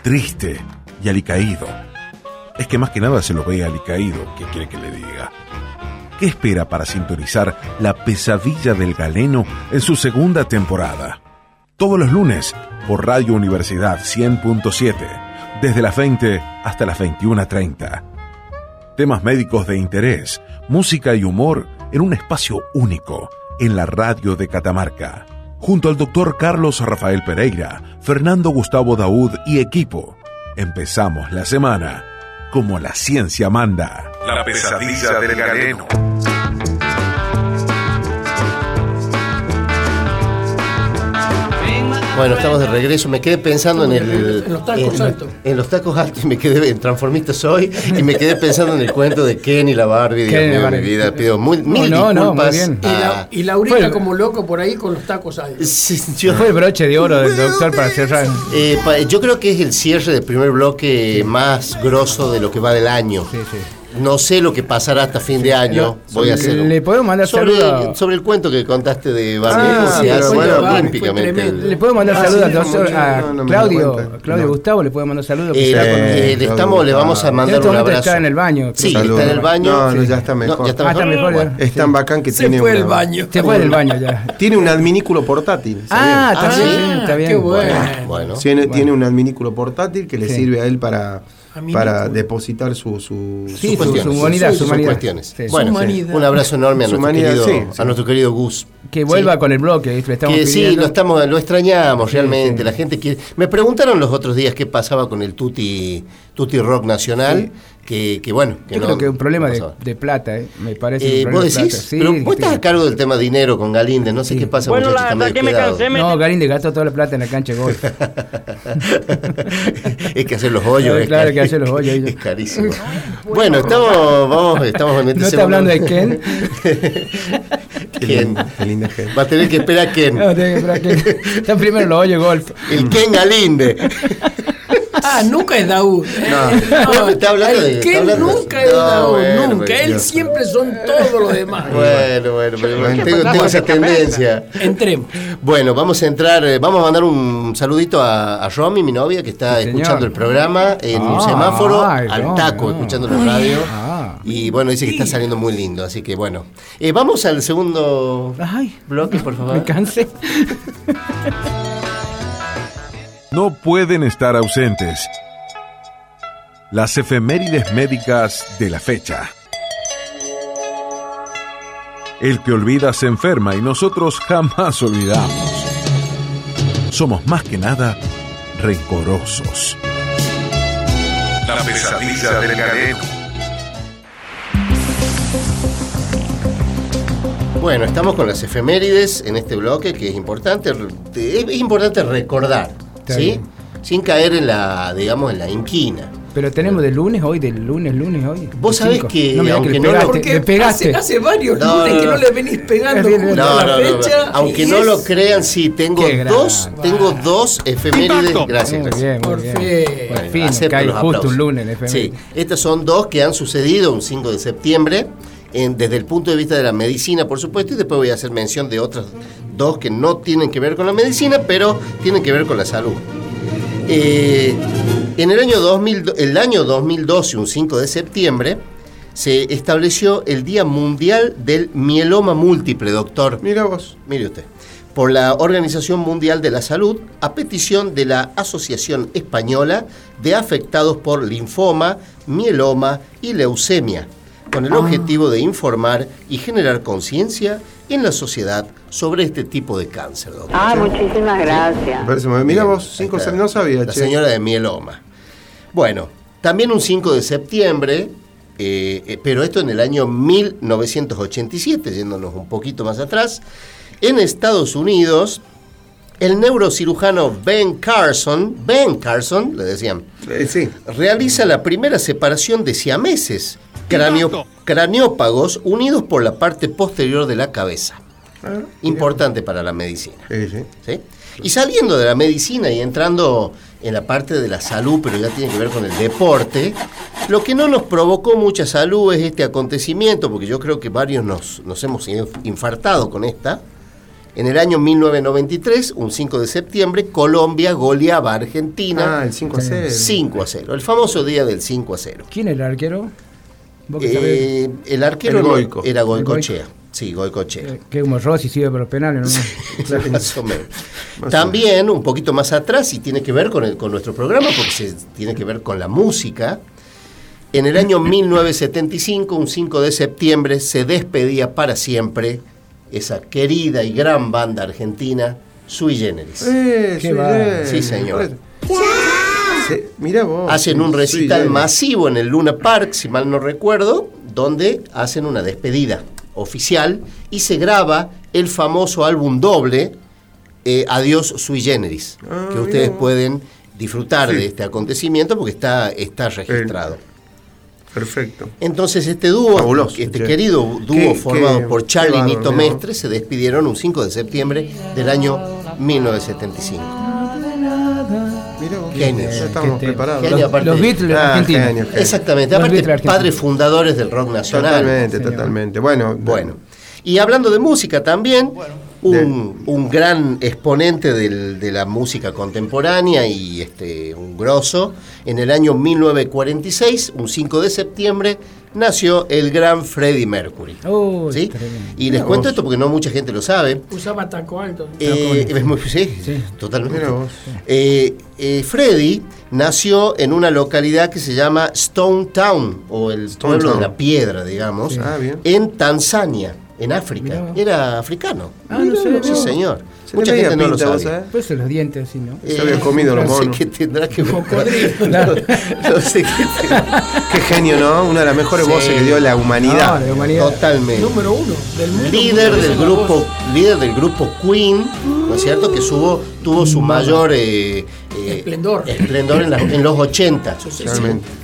triste y alicaído. Es que más que nada se lo ve alicaído, ¿qué quiere que le diga? ¿Qué espera para sintonizar La pesadilla del galeno en su segunda temporada? Todos los lunes por Radio Universidad 100.7, desde las 20 hasta las 21.30. Temas médicos de interés, música y humor en un espacio único en la radio de Catamarca. Junto al doctor Carlos Rafael Pereira, Fernando Gustavo Daud y equipo, empezamos la semana como la ciencia manda. La pesadilla del galeno. Bueno, estamos de regreso. Me quedé pensando en el. En los tacos altos. En los tacos altos. Me quedé en Transformista Soy. Y me quedé pensando en el cuento de Ken y la Barbie. Dios mío, mi vida. Pido muy, mil no, no, muy disculpas. bien. Y, la, y Laurita como loco por ahí con los tacos altos. Sí, yo, Fue el broche de oro del doctor para cerrar. eh, pa- yo creo que es el cierre del primer bloque más grosso de lo que va del año. Sí, sí. No sé lo que pasará hasta fin de año. Voy a hacer. Le podemos mandar sobre, saludos. sobre el cuento que contaste de. Ah, se sí, hace bueno, Barbie, olímpicamente. fue tremendo. Le puedo mandar Ah, saludos sí, mucho, a no, no Claudio. Claudio. Gustavo, le puedo mandar saludos. Eh, está eh, le, estamos, le vamos a En mandar este un momento abrazo. está en el baño. Sí, Saludos. está en el baño. No, ya está mejor. ya está Ah, está mejor. mejor, Bueno. ya. Es tan bacán que Se tiene fue una- el baño. Se fue del baño ya. Tiene un adminículo portátil. Ah, está Ah, bien, está bien. Qué bueno. Bueno. Tiene, un adminículo portátil que le sirve a él para. Para depositar su, su, Sí, sus su- cuestiones. su humanidad, sus su humanidad. cuestiones. Sí. Bueno, humanidad. un abrazo enorme a nuestro, querido, sí, sí. a nuestro querido Gus. Que vuelva Sí. con el bloque, le estamos Que sí, lo estamos, lo extrañamos realmente. sí. La gente quiere. Me preguntaron los otros días qué pasaba con el Tutti, Tutti Rock Nacional. Que, que bueno, que Yo no. creo que es un problema no de, de plata, eh, me parece. Eh, un ¿Vos de decís? plata. Sí, Pero vos estás a cargo del tema dinero con Galíndez, no sé qué pasa, Bueno, muchachos, la que me quedado. cansé, me- No, Galíndez gastó toda la plata en la cancha de golf. es que hacer los hoyos. Eh, es claro, cari- que hacer los hoyos, Es carísimo. bueno, estamos, vamos, estamos en este ¿No está hablando de Ken? Ken. Qué linda gente. Va a tener que esperar a Ken. No, tiene que esperar que- Están primero los hoyos golf. El Ken Galinde. Ah, nunca es Daúd. ¿eh? Bueno, está hablando de- que nunca es No, bueno, nunca. pero Él siempre son todos los demás. Bueno, bueno, pero Bueno, tengo, tengo esa tendencia. Entremos. Bueno, vamos a entrar, eh, vamos a mandar un saludito a, a Romy, mi novia, que está Sí, señor. escuchando el programa en un Ah, semáforo, ay, al no, taco, no. escuchando la radio. Ah. Y bueno, dice que está saliendo muy lindo, así que bueno. Eh, vamos al segundo Ay, bloque, por favor. me cansé. No pueden estar ausentes. Las efemérides médicas de la fecha. El que olvida se enferma y nosotros jamás olvidamos. Somos más que nada rencorosos. La pesadilla del galeno. Bueno, estamos con las efemérides en este bloque que es importante, es importante recordar, Está ¿sí? bien. sin caer en la, digamos, en la inquina. Pero tenemos de lunes hoy, del lunes, lunes hoy. Vos sabés que, no, aunque no lo, pegaste. Hace, varios lunes que no le venís pegando no, la fecha. Aunque no lo crean, sí, tengo dos, tengo dos efemérides. Gracias, muy Bien, Por fin. Por fin, cae justo un lunes el Sí, estas son dos que han sucedido un 5 de septiembre. Desde el punto de vista de la medicina, por supuesto, y después voy a hacer mención de otras dos que no tienen que ver con la medicina, pero tienen que ver con la salud. Eh, en el año, 2000, el año 2012, un 5 de septiembre, se estableció el Día Mundial del Mieloma Múltiple, doctor. Mira vos. Mire usted. Por la Organización Mundial de la Salud, a petición de la Asociación Española de Afectados por Linfoma, Mieloma y Leucemia, con el ah. objetivo de informar y generar conciencia en la sociedad sobre este tipo de cáncer, doctor. Ah, muchísimas gracias. Mira vos, cinco no sabía. La señora de mieloma. Bueno, también un 5 de septiembre, eh, eh, pero esto en el año 1987, yéndonos un poquito más atrás, en Estados Unidos, el neurocirujano Ben Carson, Ben Carson, le decían, eh, sí. realiza la primera separación de siameses craniópagos unidos por la parte posterior de la cabeza. Ah, Importante para la medicina. Sí, Y saliendo de la medicina y entrando en la parte de la salud, pero ya tiene que ver con el deporte, lo que no nos provocó mucha salud es este acontecimiento, porque yo creo que varios nos, nos hemos infartado con esta. En el año 1993, un 5 de septiembre, Colombia goleaba a Argentina. Ah, el 5 a 0. 5 a 0, el famoso día del 5 a 0. ¿Quién era el arquero? Eh, el arquero era Goicochea. Sí, Goicochea. Eh, que como Rossi sigue por los penales, ¿no? más o menos. También, un poquito más atrás, y tiene que ver con, el, con nuestro programa, porque se, tiene que ver con la música. En el año 1975, un 5 de septiembre, se despedía para siempre esa querida y gran banda argentina, Sui Generis. Eh, sí, señor. Vos. Hacen un recital masivo en el Luna Park, si mal no recuerdo, donde hacen una despedida oficial y se graba el famoso álbum doble eh, Adiós Sui Generis, ah, que ustedes pueden disfrutar de este acontecimiento porque está, está registrado. Perfecto. Entonces este dúo, este querido dúo formado por Charlie y Nito Mestre, se despidieron un 5 de septiembre del año 1975. Genios. Estamos preparados. los, Beatles ah, Exactamente, aparte padres fundadores del rock nacional. Totalmente, totalmente. Bueno, bueno. Y hablando de música también, un, un, gran exponente del, de la música contemporánea y este, un grosso, en el año 1946, un 5 de septiembre, nació el gran Freddie Mercury. ¿sí? Y les cuento esto porque no mucha gente lo sabe. Usaba taco alto. Eh, sí, sí, totalmente. Eh, eh, Freddie nació en una localidad que se llama Stone Town, o el pueblo de la piedra, digamos, ah, en Tanzania en África. Era africano. Ah, no sé. Sí, señor. Mucha gente no lo sabe. Pues los dientes, así, ¿no? Se había comido los monos. No sé qué tendrá que ver. no sé qué Qué genio, ¿no? Una de las mejores voces que dio la humanidad. la humanidad. Totalmente. Número uno del mundo. Líder del grupo, líder del grupo Queen, ¿no es cierto? Que subo, tuvo su mayor eh, eh, esplendor, esplendor en, los 80.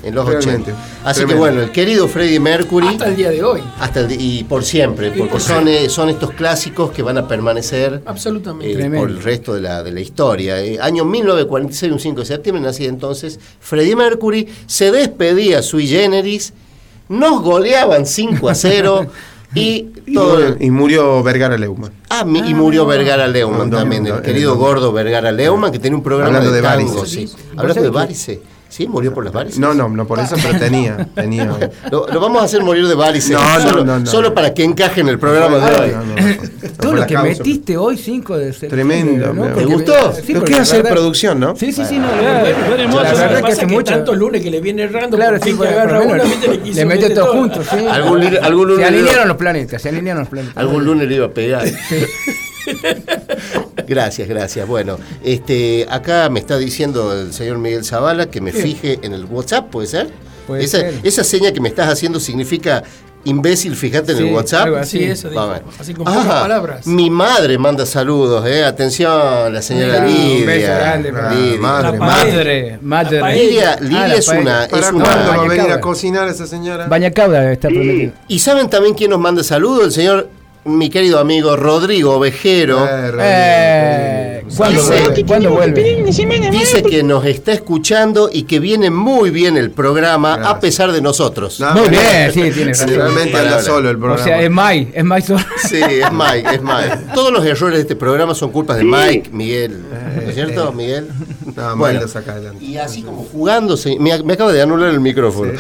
En los 80. Así que bueno, el querido Freddie Mercury. Hasta el día de hoy. Hasta y por siempre, porque son, eh, son estos clásicos que van a permanecer Absolutamente. Eh, por el resto de la, de la historia. año 1946, un 5 de septiembre, nací entonces. Freddie Mercury se despedía sui generis, nos goleaban 5 a 0. Y, todo y murió Vergara Leumann. Ah, y murió Vergara Leumann también, el querido gordo Vergara Leumann, que tiene un programa Hablando de, tango, sí. Hablando de varices. ¿Sí? ¿Murió por las varices? No, no, no por eso, pero tenía. tenía. Lo, vamos a hacer morir de varices. No, solo, no, no, Solo para que encaje en el programa de hoy. Todo lo que metiste hoy, 5 de septiembre. Tremendo. ¿no? ¿Te gustó? Sí, lo que hacer producción, ¿no? Sí, sí, sí. No, la verdad que hace mucho. tantos lunes que le viene errando. Claro, sí, agarra uno, le mete todos juntos. Algún lunes. Se alinearon los planetas, se alinearon los planetas. Algún lunes le iba a pegar. Gracias, gracias. Bueno, este, acá me está diciendo el señor Miguel Zavala que me fije en el WhatsApp, ¿puede ser? esa, esa seña que me estás haciendo significa Imbécil, fíjate en el WhatsApp. así, eso así con pocas palabras. Mi madre manda saludos, eh. Atención, la señora Lidia. Un beso grande Madre, madre. Madre. Lidia, Lidia ah, es una. ¿Para es una, va a venir a cocinar esa señora? Bañacauda está prometido. Y saben también quién nos manda saludos, el señor mi querido amigo Rodrigo Ovejero. Eh, eh ¿Cuándo, vuelve? Dice que nos está escuchando y que viene muy bien el programa a pesar de nosotros. muy bien, sí, tiene razón. Realmente anda solo el programa. O sea, es Mike, es Mike solo. Sí, es Mike, es Mike. Todos los errores de este programa son culpas de Mike, Miguel. ¿No es cierto, Miguel? No, bueno, saca adelante. Y así como jugándose, me, me acaba de anular el micrófono.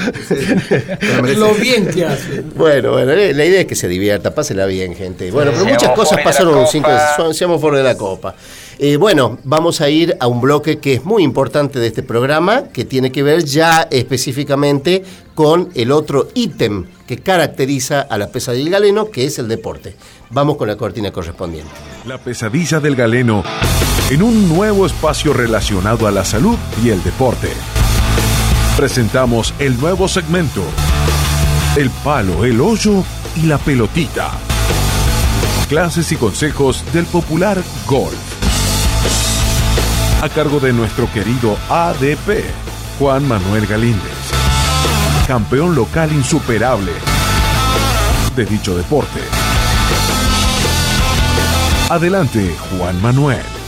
Lo bien que hace. Bueno, bueno, la idea es que se divierta, pásela bien, gente. Bueno, pero muchas cosas pasaron, cinco, seamos por de la copa. Eh, bueno, vamos a ir a un bloque que es muy importante de este programa, que tiene que ver ya específicamente con el otro ítem que caracteriza a la pesadilla del galeno, que es el deporte. Vamos con la cortina correspondiente. La pesadilla del galeno en un nuevo espacio relacionado a la salud y el deporte. Presentamos el nuevo segmento, el palo, el hoyo y la pelotita. Clases y consejos del popular golf a cargo de nuestro querido ADP, Juan Manuel Galíndez, campeón local insuperable de dicho deporte. Adelante, Juan Manuel.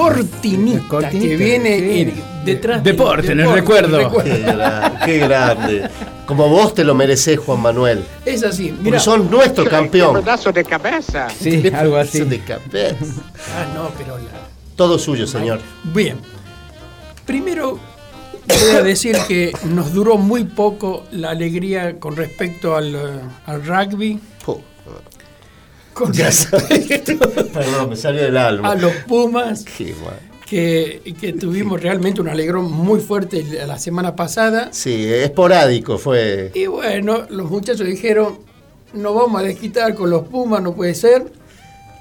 Cortinita, que viene detrás deporte, en el recuerdo. Qué, grande. Como vos te lo mereces, Juan Manuel. Es así. Mira, Porque son nuestro campeón. pedazo de cabeza. Sí, algo así. de cabeza. Ah, no, pero Todo suyo, señor. Bien. Primero voy a decir que nos duró muy poco la alegría con respecto al, al rugby. Con respecto Perdón, me salió del alma. A los Pumas. Qué que, que, tuvimos realmente un alegrón muy fuerte la semana pasada. Sí, esporádico fue. Y bueno, los muchachos dijeron, no vamos a desquitar con los Pumas, no puede ser.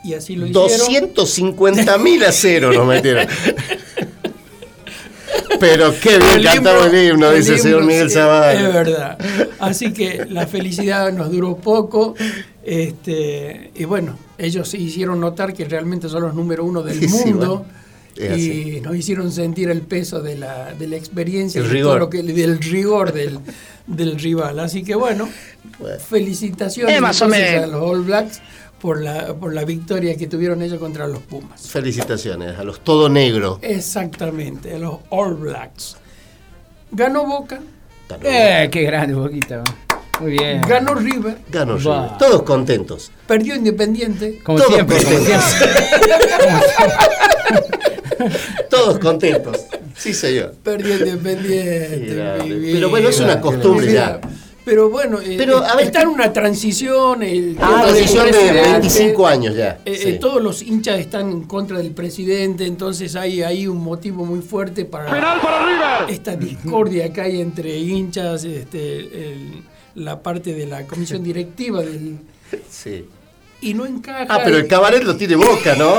Y así lo hicieron. 250 mil a cero nos metieron. Pero qué bien cantaba el himno, dice el señor Miguel Zavala. Es verdad. Así que la felicidad nos duró poco. Este, y bueno, ellos hicieron notar que realmente son los número uno del mundo y nos hicieron sentir el peso de la, de la experiencia, el rigor. Lo que, del rigor del, del, rival. Así que bueno, felicitaciones a los All Blacks por la, por la victoria que tuvieron ellos contra los Pumas. Felicitaciones a los todo negro. Exactamente, a los All Blacks. Ganó Boca. Eh, qué grande Boquita. Muy bien. Ganó River. Ganó River. Todos contentos. Perdió Independiente. Como siempre, como siempre. Todos contentos. Sí, señor. Perdió Independiente. pero bueno, es una costumbre ya. Pero bueno, eh, pero, eh, está en una transición. El, ah, transición de 25 años ya. Eh, todos los hinchas están en contra del presidente, entonces hay ahí un motivo muy fuerte para, para esta discordia que hay entre hinchas, este, la parte de la comisión directiva del. Sí. Y no encaja. Ah, pero el cabaret lo tiene boca, ¿no?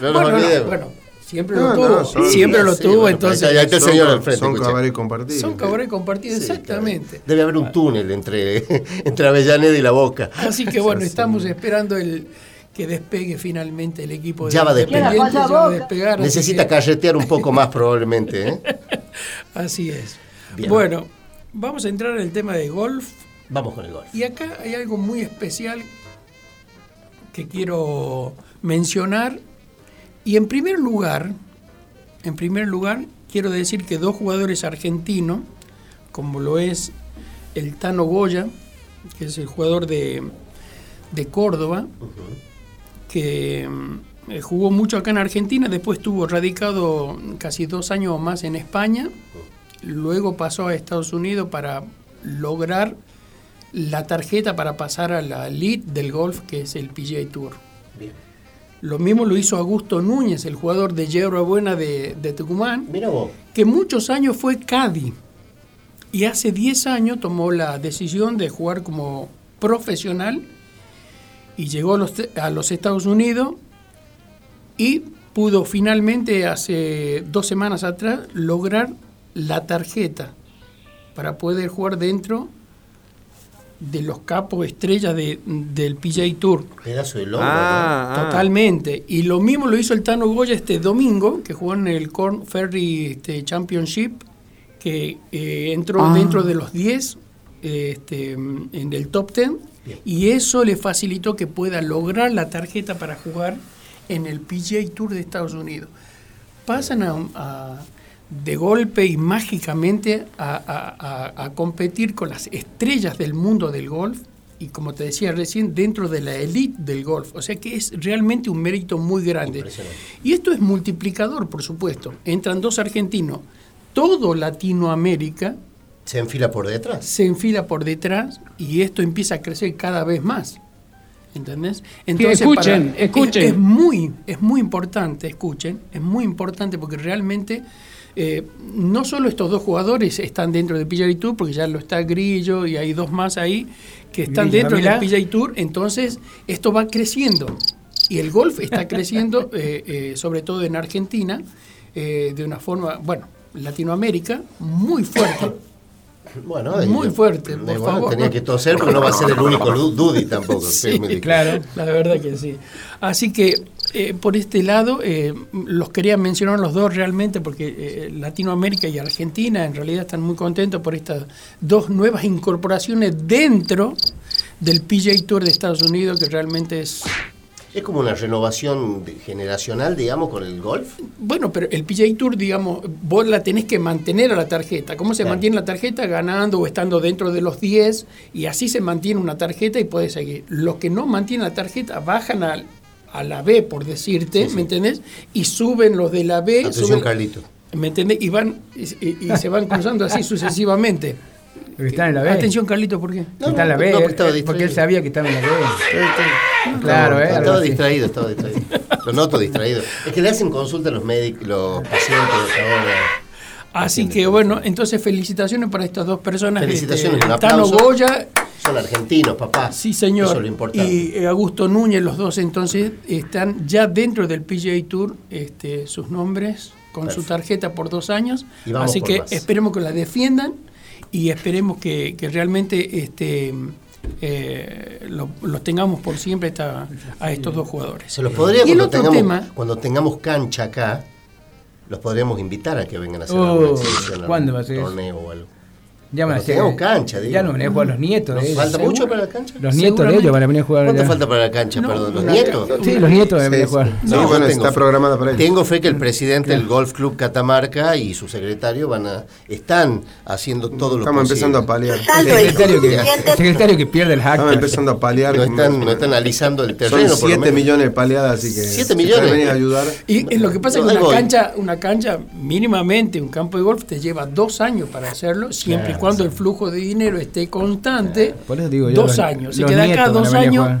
No nos olvidemos. bueno Siempre lo tuvo. siempre lo tuvo, entonces. Ahí está el señor al frente. Son cabaret compartidos. Son cabaret compartidos, exactamente. Debe haber un túnel entre, entre Avellaneda y la Boca. Así que bueno, estamos esperando el que despegue finalmente el equipo de ya va, ya va a despegar. Necesita carretear un poco más probablemente. ¿eh? Así es. Bueno, vamos a entrar en el tema de golf. Vamos con el golf. Y acá hay algo muy especial que quiero mencionar y en primer lugar, en primer lugar, quiero decir que dos jugadores argentinos, como lo es el Tano Goya, que es el jugador de, Córdoba, que eh, jugó mucho acá en Argentina, después estuvo radicado casi dos años o más en España, luego pasó a Estados Unidos para lograr la tarjeta para pasar a la elite del golf, que es el PGA Tour. Lo mismo lo hizo Augusto Núñez, el jugador de Hierba Buena de, Tucumán, que muchos años fue Cadi. Y hace 10 años tomó la decisión de jugar como profesional y llegó a los, a los Estados Unidos y pudo finalmente hace dos semanas atrás lograr la tarjeta para poder jugar dentro de los capos estrellas de, del PJ Tour. Pedazo de logo. Ah, ah, Totalmente. Y lo mismo lo hizo el Tano Goya este domingo, que jugó en el Corn Ferry este, Championship, que eh, entró ah. dentro de los 10 este, en el top 10, y eso le facilitó que pueda lograr la tarjeta para jugar en el PGA Tour de Estados Unidos. Pasan a de golpe y mágicamente a, competir con las estrellas del mundo del golf y como te decía recién, dentro de la elite del golf. O sea que es realmente un mérito muy grande. Y esto es multiplicador, por supuesto. Entran dos argentinos. Todo Latinoamérica... Se enfila por detrás. Se enfila por detrás y esto empieza a crecer cada vez más. ¿Entendés? Entonces, escuchen, escuchen. es, muy, es muy importante, escuchen, es muy importante porque realmente eh, no solo estos dos jugadores están dentro del PGA Tour, porque ya lo está Grillo y hay dos más ahí que están dentro del PGA Tour, entonces esto va creciendo. Y el golf está creciendo, eh, eh, sobre todo en Argentina, de una forma, bueno, Latinoamérica, muy fuerte. Bueno, muy fuerte, por favor. Tenía que toser, pero no va a ser el único Dudi tampoco. claro, la verdad que sí. Así que eh, por este lado, eh, los quería mencionar los dos realmente porque eh, Latinoamérica y Argentina en realidad están muy contentos por estas dos nuevas incorporaciones dentro del PGA Tour de Estados Unidos que realmente es ¿Es como una renovación generacional, digamos, con el golf? Bueno, pero el PGA Tour, digamos, vos la tenés que mantener a la tarjeta. ¿Cómo se mantiene la tarjeta? Ganando o estando dentro de los 10 y así se mantiene una tarjeta y puede seguir. Los que no mantienen la tarjeta bajan al, a la B, por decirte, ¿me entendés? Y suben los de la B. Atención, suben, Carlito. ¿Me entendés? Y, van, y, se van cruzando así sucesivamente. Porque está en la B. Atención, Carlito, ¿por qué? está en la B. porque él sabía que estaba en la B. claro, ¿eh? Estaba distraído, estaba distraído. Lo noto distraído. Es que le hacen consulta a los médicos, los pacientes ahora. Así que bueno, entonces felicitaciones para estas dos personas. Felicitaciones, este, un Tano Goya. Son argentinos, papá. Sí, señor. Eso es lo importante. Y eh, Augusto Núñez, los dos entonces están ya dentro del PGA Tour, este, sus nombres con su tarjeta por dos años. Así que esperemos que la defiendan y esperemos que, realmente este, eh, los tengamos por siempre a estos dos jugadores. Se los podría cuando, tengamos, tema, cuando tengamos cancha acá, los podríamos invitar a que vengan a hacer oh, ¿cuándo va a ser torneo o algo. Ya me cancha, digo. Ya no venía a jugar los nietos. ¿Nos falta mucho para la cancha? Los nietos de ellos van a venir a jugar. ¿Cuánto falta para la cancha, perdón? ¿Los nietos? Sí, los nietos van a venir a jugar. Sí, bueno, está programada para ellos. Tengo fe que el presidente del Golf Club Catamarca y su secretario van a están haciendo todo lo Estamos empezando a paliar. El secretario, que, el secretario que pierde el hack. Estamos empezando a paliar. No están, no están analizando el terreno. Son 7 millones de paliadas, así que. 7 millones. a ayudar. Y lo que pasa es que una cancha, una cancha, mínimamente, un campo de golf te lleva dos años para hacerlo, siempre y cuando el flujo de dinero esté constante, dos años. Si queda acá dos años,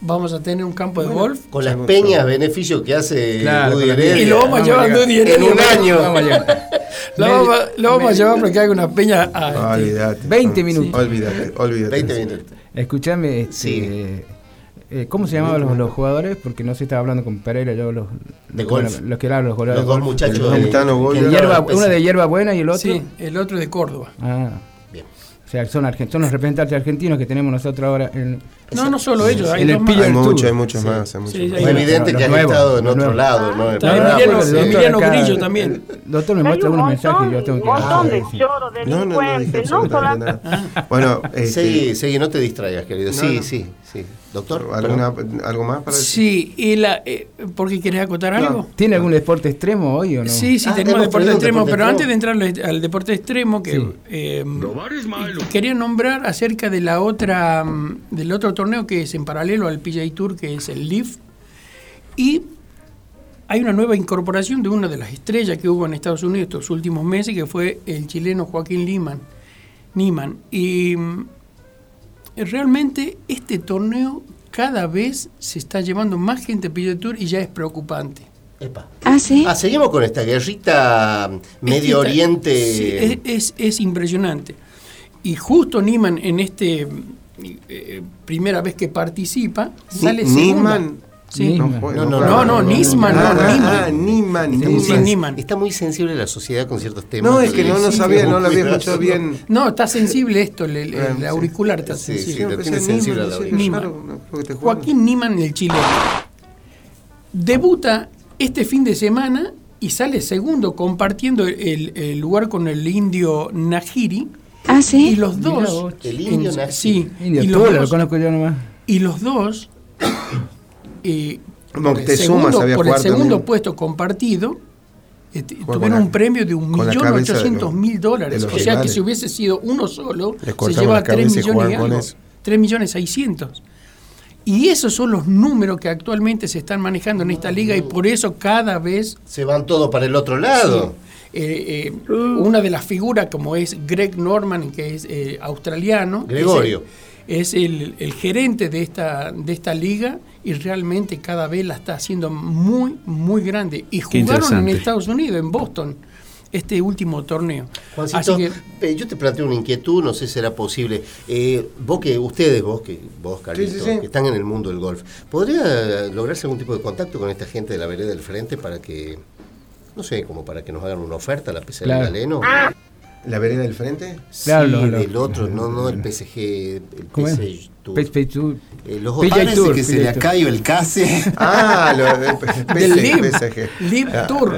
vamos a tener un campo de golf. Con las peñas, beneficios que hace claro, Y lo vamos a llevar En un año. lo vamos, a llevar porque hay una peña a 20 minutos. Olvídate, olvídate. 20 minutos. Escúchame, este, eh, ¿cómo se llamaban los, los, jugadores? Porque no se estaba hablando con Pereira, yo los, de golf. los que eran los jugadores. Los dos muchachos de, hierba, uno de hierba buena y el otro. Sí, el otro de Córdoba. Ah. O sea, son, son los representantes argentinos que tenemos nosotros ahora. En, no, no solo ellos, hay, hay, muchos, hay muchos más. Hay muchos es evidente que han estado en otro lado. ¿no? Emiliano, Grillo también. Doctor, me muestra unos mensajes y yo tengo que. Un montón de choro, delincuentes, no, no, no, Bueno, este... sí, no te distraigas, querido. Sí, sí, sí. Doctor, ¿algo más para decir? Sí, y la, eh, ¿por qué querés acotar algo? ¿Tiene algún deporte extremo hoy o no? Sí, sí, ah, tenemos deporte extremo, pero antes de entrar al deporte extremo, que eh, quería nombrar acerca de la otra mm, del otro torneo que es en paralelo al PGA Tour, que es el LIV, y hay una nueva incorporación de una de las estrellas que hubo en Estados Unidos estos últimos meses, que fue el chileno Joaquín Liman, Niman. Y mm, realmente este torneo cada vez se está llevando más gente a Tour y ya es preocupante. Ah, ¿sí? Ah, seguimos con esta guerrita Medio Oriente. es, es, impresionante. Y justo Niman en este eh, primera vez que participa, sale segunda. Sí. No, no, no, no, Nisman, no, ah, Nisman. Nisman. Está muy sensible la sociedad con ciertos temas. No, es que no, no sabía, no lo había escuchado bien. No, está sensible esto, el, ah, auricular está sensible. Sí, tiene sensible Joaquín Niman, el chileno. Debuta este fin de semana y sale segundo compartiendo el, lugar con el indio Najiri. Ah, sí. Y los dos. El indio. Sí. Indio y los dos, lo conozco yo nomás. Y los dos. Eh, por el segundo, por el segundo puesto compartido, este, tuvieron un premio de 1.800.000 dólares. O sea que si hubiese sido uno solo, se lleva 3 millones y algo. 3 millones 600. Y esos son los números que actualmente se están manejando en esta liga y por eso cada vez... Se van todos para el otro lado. Eh, eh, una de las figuras como es Greg Norman, que es eh, australiano. Gregorio. Es, el, gerente de esta, de esta liga y realmente cada vez la está haciendo muy, muy grande. Y jugaron en Estados Unidos, en Boston este último torneo. Juancito, yo te planteo una inquietud, no sé si será posible. Eh, vos que, ustedes, vos que, vos, Carlito, que están en el mundo del golf, ¿podría lograrse algún tipo de contacto con esta gente de la vereda del frente para que, no sé, como para que nos hagan una oferta a la PC claro. Galeno? ¿La vereda del frente? Sí, el otro, no, no el PSG, el PSG eh, los parece que se le ha caído el case. Ah, lo del Lib, PSG. Lib ah. Tour.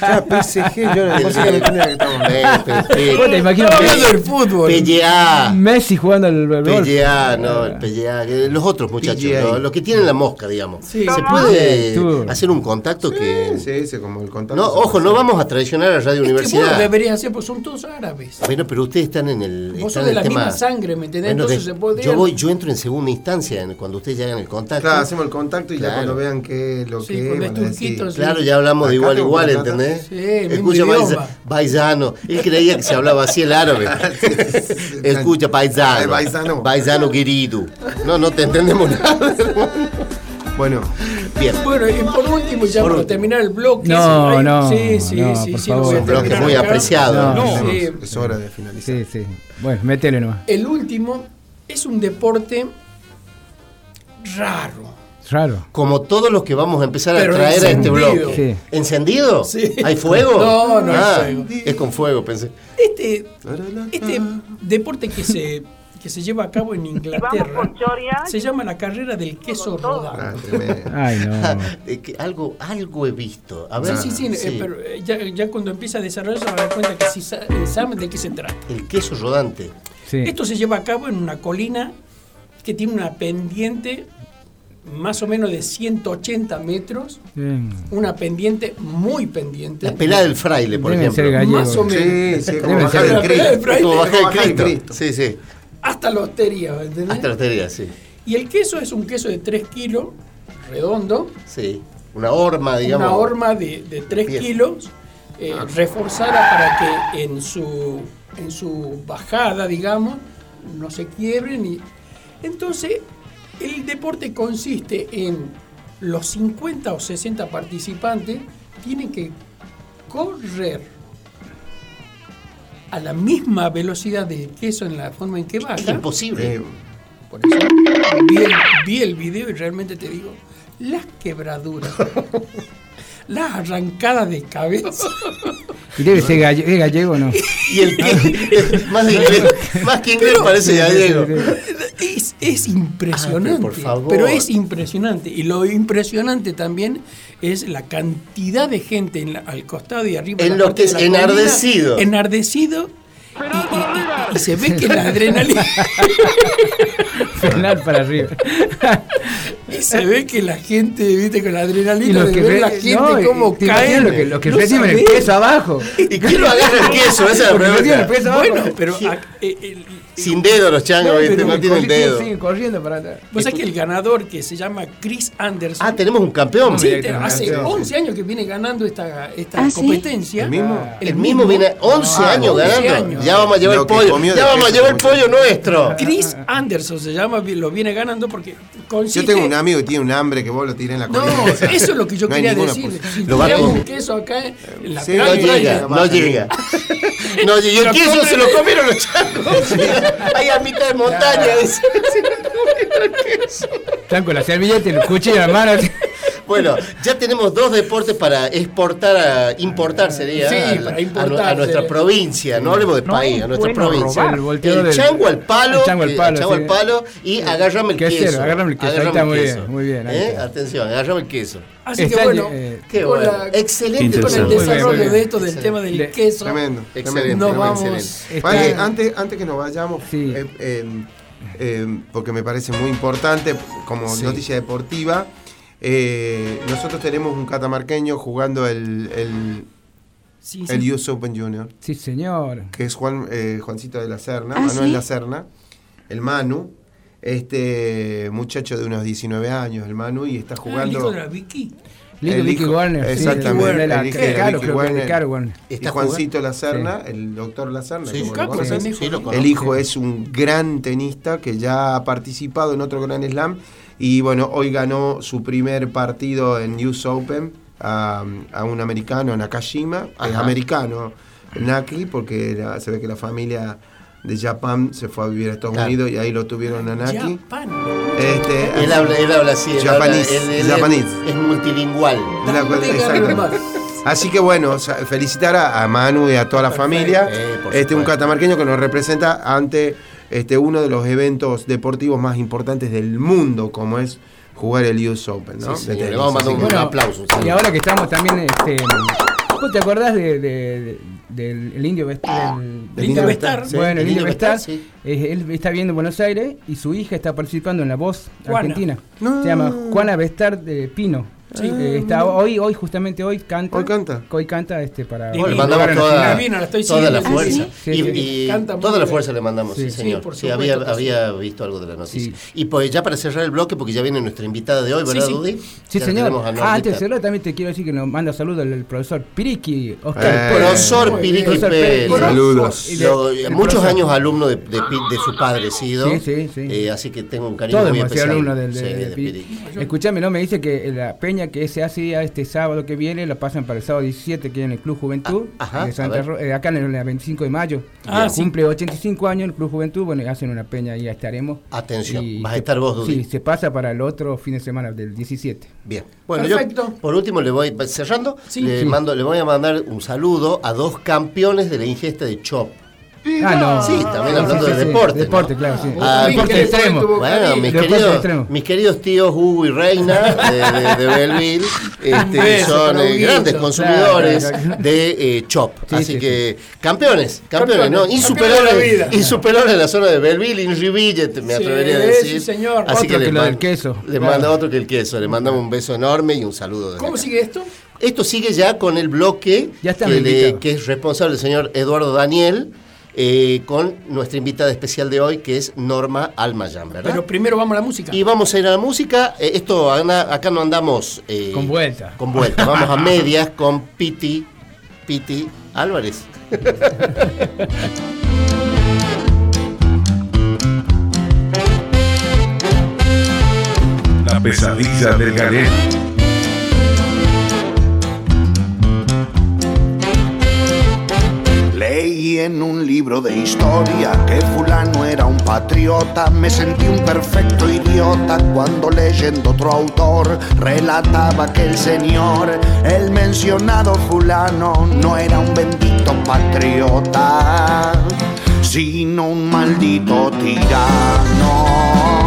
Ya, PSG, yo no sé qué tenía que estamos. te imaginas el fútbol. PGA. Messi jugando al golf. PGA, no, el PGA. Los otros muchachos, los, que tienen la mosca, digamos. Se puede hacer un contacto que. Sí, sí, como el contacto. No, ojo, no vamos a traicionar a Radio Universidad. Que debería hacer, pues son todos árabes. Bueno, pero ustedes están en el. Vos sos de la misma sangre, ¿me entendés? Entonces se puede. Yo voy, yo entro en segunda instancia cuando ustedes llegan el contacto. Claro, hacemos el contacto y ya cuando vean qué lo que es. Claro, ya hablamos de igual a igual, ¿entendés? Sí, Escucha paisano. Él creía que se hablaba así el árabe. Escucha paisano. Paisano. Paisano querido. No, no te entendemos nada. Bueno, bien. Bueno, y por último, ya por para terminar el bloque. No, no. Sí, sí, sí. sí un bloque muy apreciado. No, es hora de finalizar. Sí, sí. Bueno, métele nomás. El último es un deporte raro. Raro. Como todos los que vamos a empezar a traer a este blog. ¿Encendido? Sí. ¿Hay fuego? No, no ah, Es con fuego, pensé. Este, este deporte que se, que se lleva a cabo en Inglaterra se llama la carrera del queso rodante. Ah, Ay, no. algo, algo he visto. A ver, sí, sí, sí. Eh, pero eh, ya, ya, cuando empieza a desarrollar se va a dar cuenta que sí eh, saben de qué se trata. El queso rodante. Esto se lleva a cabo en una colina que tiene una pendiente más o menos de 180 metros, una pendiente muy pendiente. La pelada del fraile, por ejemplo. Gallego. Más o menos. Sí, sí, como bajar el Cristo. Sí, sí. Hasta la hostería, ¿entendés? Hasta la hostería, sí. Y el queso es un queso de 3 kilos, redondo. Sí, una horma, digamos. Una horma de, de 3 kilos, eh, reforzada para que en su en su bajada, digamos, no se quiebren. Y... Entonces, el deporte consiste en los 50 o 60 participantes tienen que correr a la misma velocidad del queso en la forma en que baja. Es imposible. Eh, por eso vi el, vi el video y realmente te digo, las quebraduras. las arrancadas de cabeza. Y debe ser gallego, ¿no? Y el que, más, más que inglés parece gallego. Es, es impresionante. por favor. Pero es impresionante. Y lo impresionante también es la cantidad de gente en al costado y arriba. En lo que es enardecido. enardecido y, se ve que la adrenalina. Frenar para arriba. y se ve que la gente, viste, con la adrenalina, y que ve la gente no, cómo cae. Lo que, lo que no reciben el queso abajo. ¿Y quién lo agarra el queso? Esa es la pregunta. Bueno, pero. Sin dedo los changos, no, no tienen dedo. Siguen corriendo para atrás. Vos sabés que el ganador que se llama Chris Anderson. Ah, tenemos un campeón. Sí, hace 11 años que viene ganando esta, esta ¿Ah, competencia. ¿El mismo? El, mismo, viene 11 años ganando. Ya vamos a llevar el Ya vamos a llevar el pollo nuestro. Chris Anderson se llama, lo viene ganando porque consiste... Yo tengo un amigo que tiene un hambre que vos lo tiré en la colina. No, eso es lo que yo quería decir. Si lo un queso acá en la sí, no llega, no llega. No llega. Y el queso se lo comieron los changos. Ahí a mitad de montaña. Están con la servilleta y el cuchillo en la mano. Bueno, ya tenemos dos deportes para exportar, a, importar sería a, nuestra provincia, no hablemos de país, a nuestra provincia. El, chango al palo, el chango al palo, al palo y agarrame el queso. Agarrame el queso, ahí está muy bien, muy bien. ¿Eh? Atención, agarrame el queso. Así que bueno, eh, qué bueno. excelente con el desarrollo de esto del tema del queso. Tremendo, excelente. Nos vamos. antes, antes que nos vayamos, eh, porque me parece muy importante como noticia deportiva. Eh, nosotros tenemos un catamarqueño jugando el, el, el US Open Junior. Sí, señor. Que es Juan, eh, Juancito de la Serna, ¿Ah, Manuel La Serna, el Manu. Este muchacho de unos 19 años, el Manu, y está jugando. ¿El hijo de la Vicky? El Vicky Warner. Exactamente. el hijo de la Vicky Warner. Y Juancito La Serna, el doctor La Serna. Sí, el hijo es un gran tenista que ya ha participado en otro Gran Slam y bueno, hoy ganó su primer partido en News Open a, un americano, Nakashima. Es americano, Naki, porque se ve que la familia de Japón se fue a vivir a Estados Unidos y ahí lo tuvieron a Naki. Este, él, habla, él habla así, Es, multilingüal. Así que bueno, felicitar a, Manu y a toda la familia. este un catamarqueño que nos representa ante este, uno de los eventos deportivos más importantes del mundo, como es jugar el US Open, ¿no? le vamos a mandar un, aplauso. Y ahora que estamos también, este, ¿vos te acordás de, del indio Vestar? indio Vestar. Bueno, el indio Vestar, él está viendo en Buenos Aires y su hija está participando en La Voz Argentina. Se llama Juana Vestar de Pino. Sí, eh, está, hoy, hoy, justamente hoy canta. Hoy canta. Hoy canta este para. le mandamos toda, toda la fuerza. y, toda la fuerza le mandamos, sí, señor. Sí, había, había visto algo de la noticia. Y pues ya para cerrar el bloque, porque ya viene nuestra invitada de hoy, ¿verdad, Dudy? Sí, señor. Ah, antes de cerrar, también te quiero decir que nos manda saludos el, profesor Piriki, Oscar. Eh, profesor Piriki Saludos. muchos años alumno de, de, su padre, sido. Sí, sí, sí. Eh, así que tengo un cariño muy especial. alumno de, Escúchame, ¿no? Me dice que la peña que se hace este sábado que viene, lo pasan para el sábado 17, que en el Club Juventud, ah, eh, acá en el 25 de mayo. Ah, cumple 85 años el Club Juventud, bueno, hacen una peña y ya estaremos. Atención, vas a estar vos, Dudy. Sí, se pasa para el otro fin de semana del 17. Bien. Bueno, yo por último le voy cerrando, le, Mando, le voy a mandar un saludo a dos campeones de la ingesta de CHOP. Ah, no. Sí, también hablando de deporte. Deporte, claro, sí. Ah, deporte extremo. Bueno, mis queridos, mis queridos tíos Hugo y Reina de, de, Belleville este, son eh, grandes consumidores de eh, Chop. Así que, campeones, campeones, ¿no? Insuperables, insuperables en la zona de Belleville, Inriville, me atrevería a decir. Sí, señor. Así que, le, del queso. Le manda otro que el queso. Le mandamos un beso enorme y un saludo. ¿Cómo sigue esto? Esto sigue ya con el bloque que, que es responsable el señor Eduardo Daniel. Eh, con nuestra invitada especial de hoy, que es Norma Almayán, ¿verdad? Pero primero vamos a la música. Y vamos a ir a la música. Eh, esto acá no andamos. Eh, con vuelta. Con vuelta. Vamos a medias con Piti, Piti Álvarez. La pesadilla del galeno. En un libro de historia que fulano era un patriota. Me sentí un perfecto idiota cuando leyendo otro autor relataba que el señor, el mencionado fulano, no era un bendito patriota, sino un maldito tirano.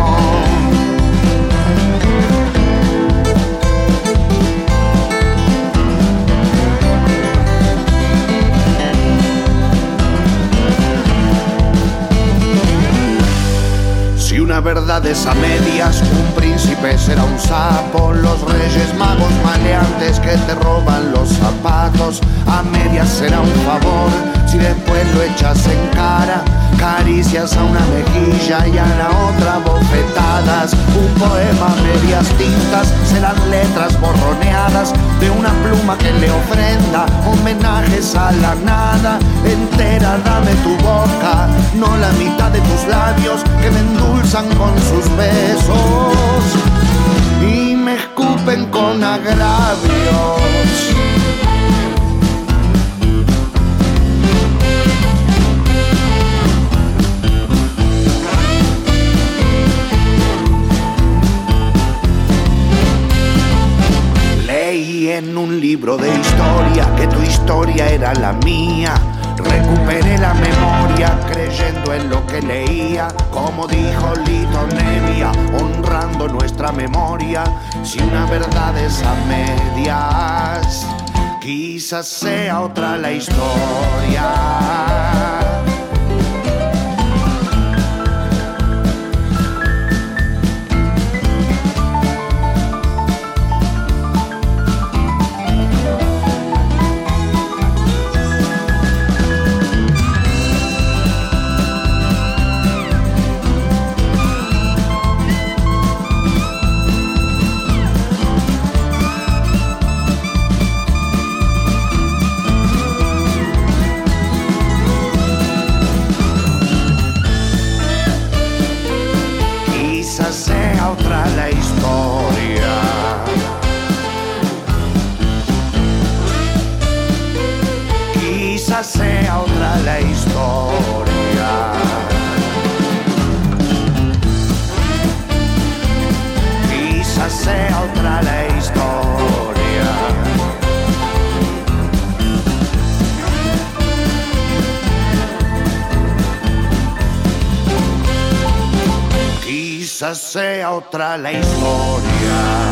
Una verdad es a medias, un príncipe será un sapo, los reyes magos maleantes que te roban los zapatos, a medias será un favor, si después lo echas en cara, caricias a una mejilla y a la otra bofetadas, un poema medias tintas, serán letras borroneadas de una pluma que le ofrenda homenajes a la nada, entera dame tu boca, no la mitad de tus labios que me endulzan con sus besos y me escupen con agravios. De historia que tu historia era la mía. Recuperé la memoria creyendo en lo que leía, como dijo Lito Nevia, honrando nuestra memoria. Si una verdad es a medias, quizás sea otra la historia. Sea otra la historia.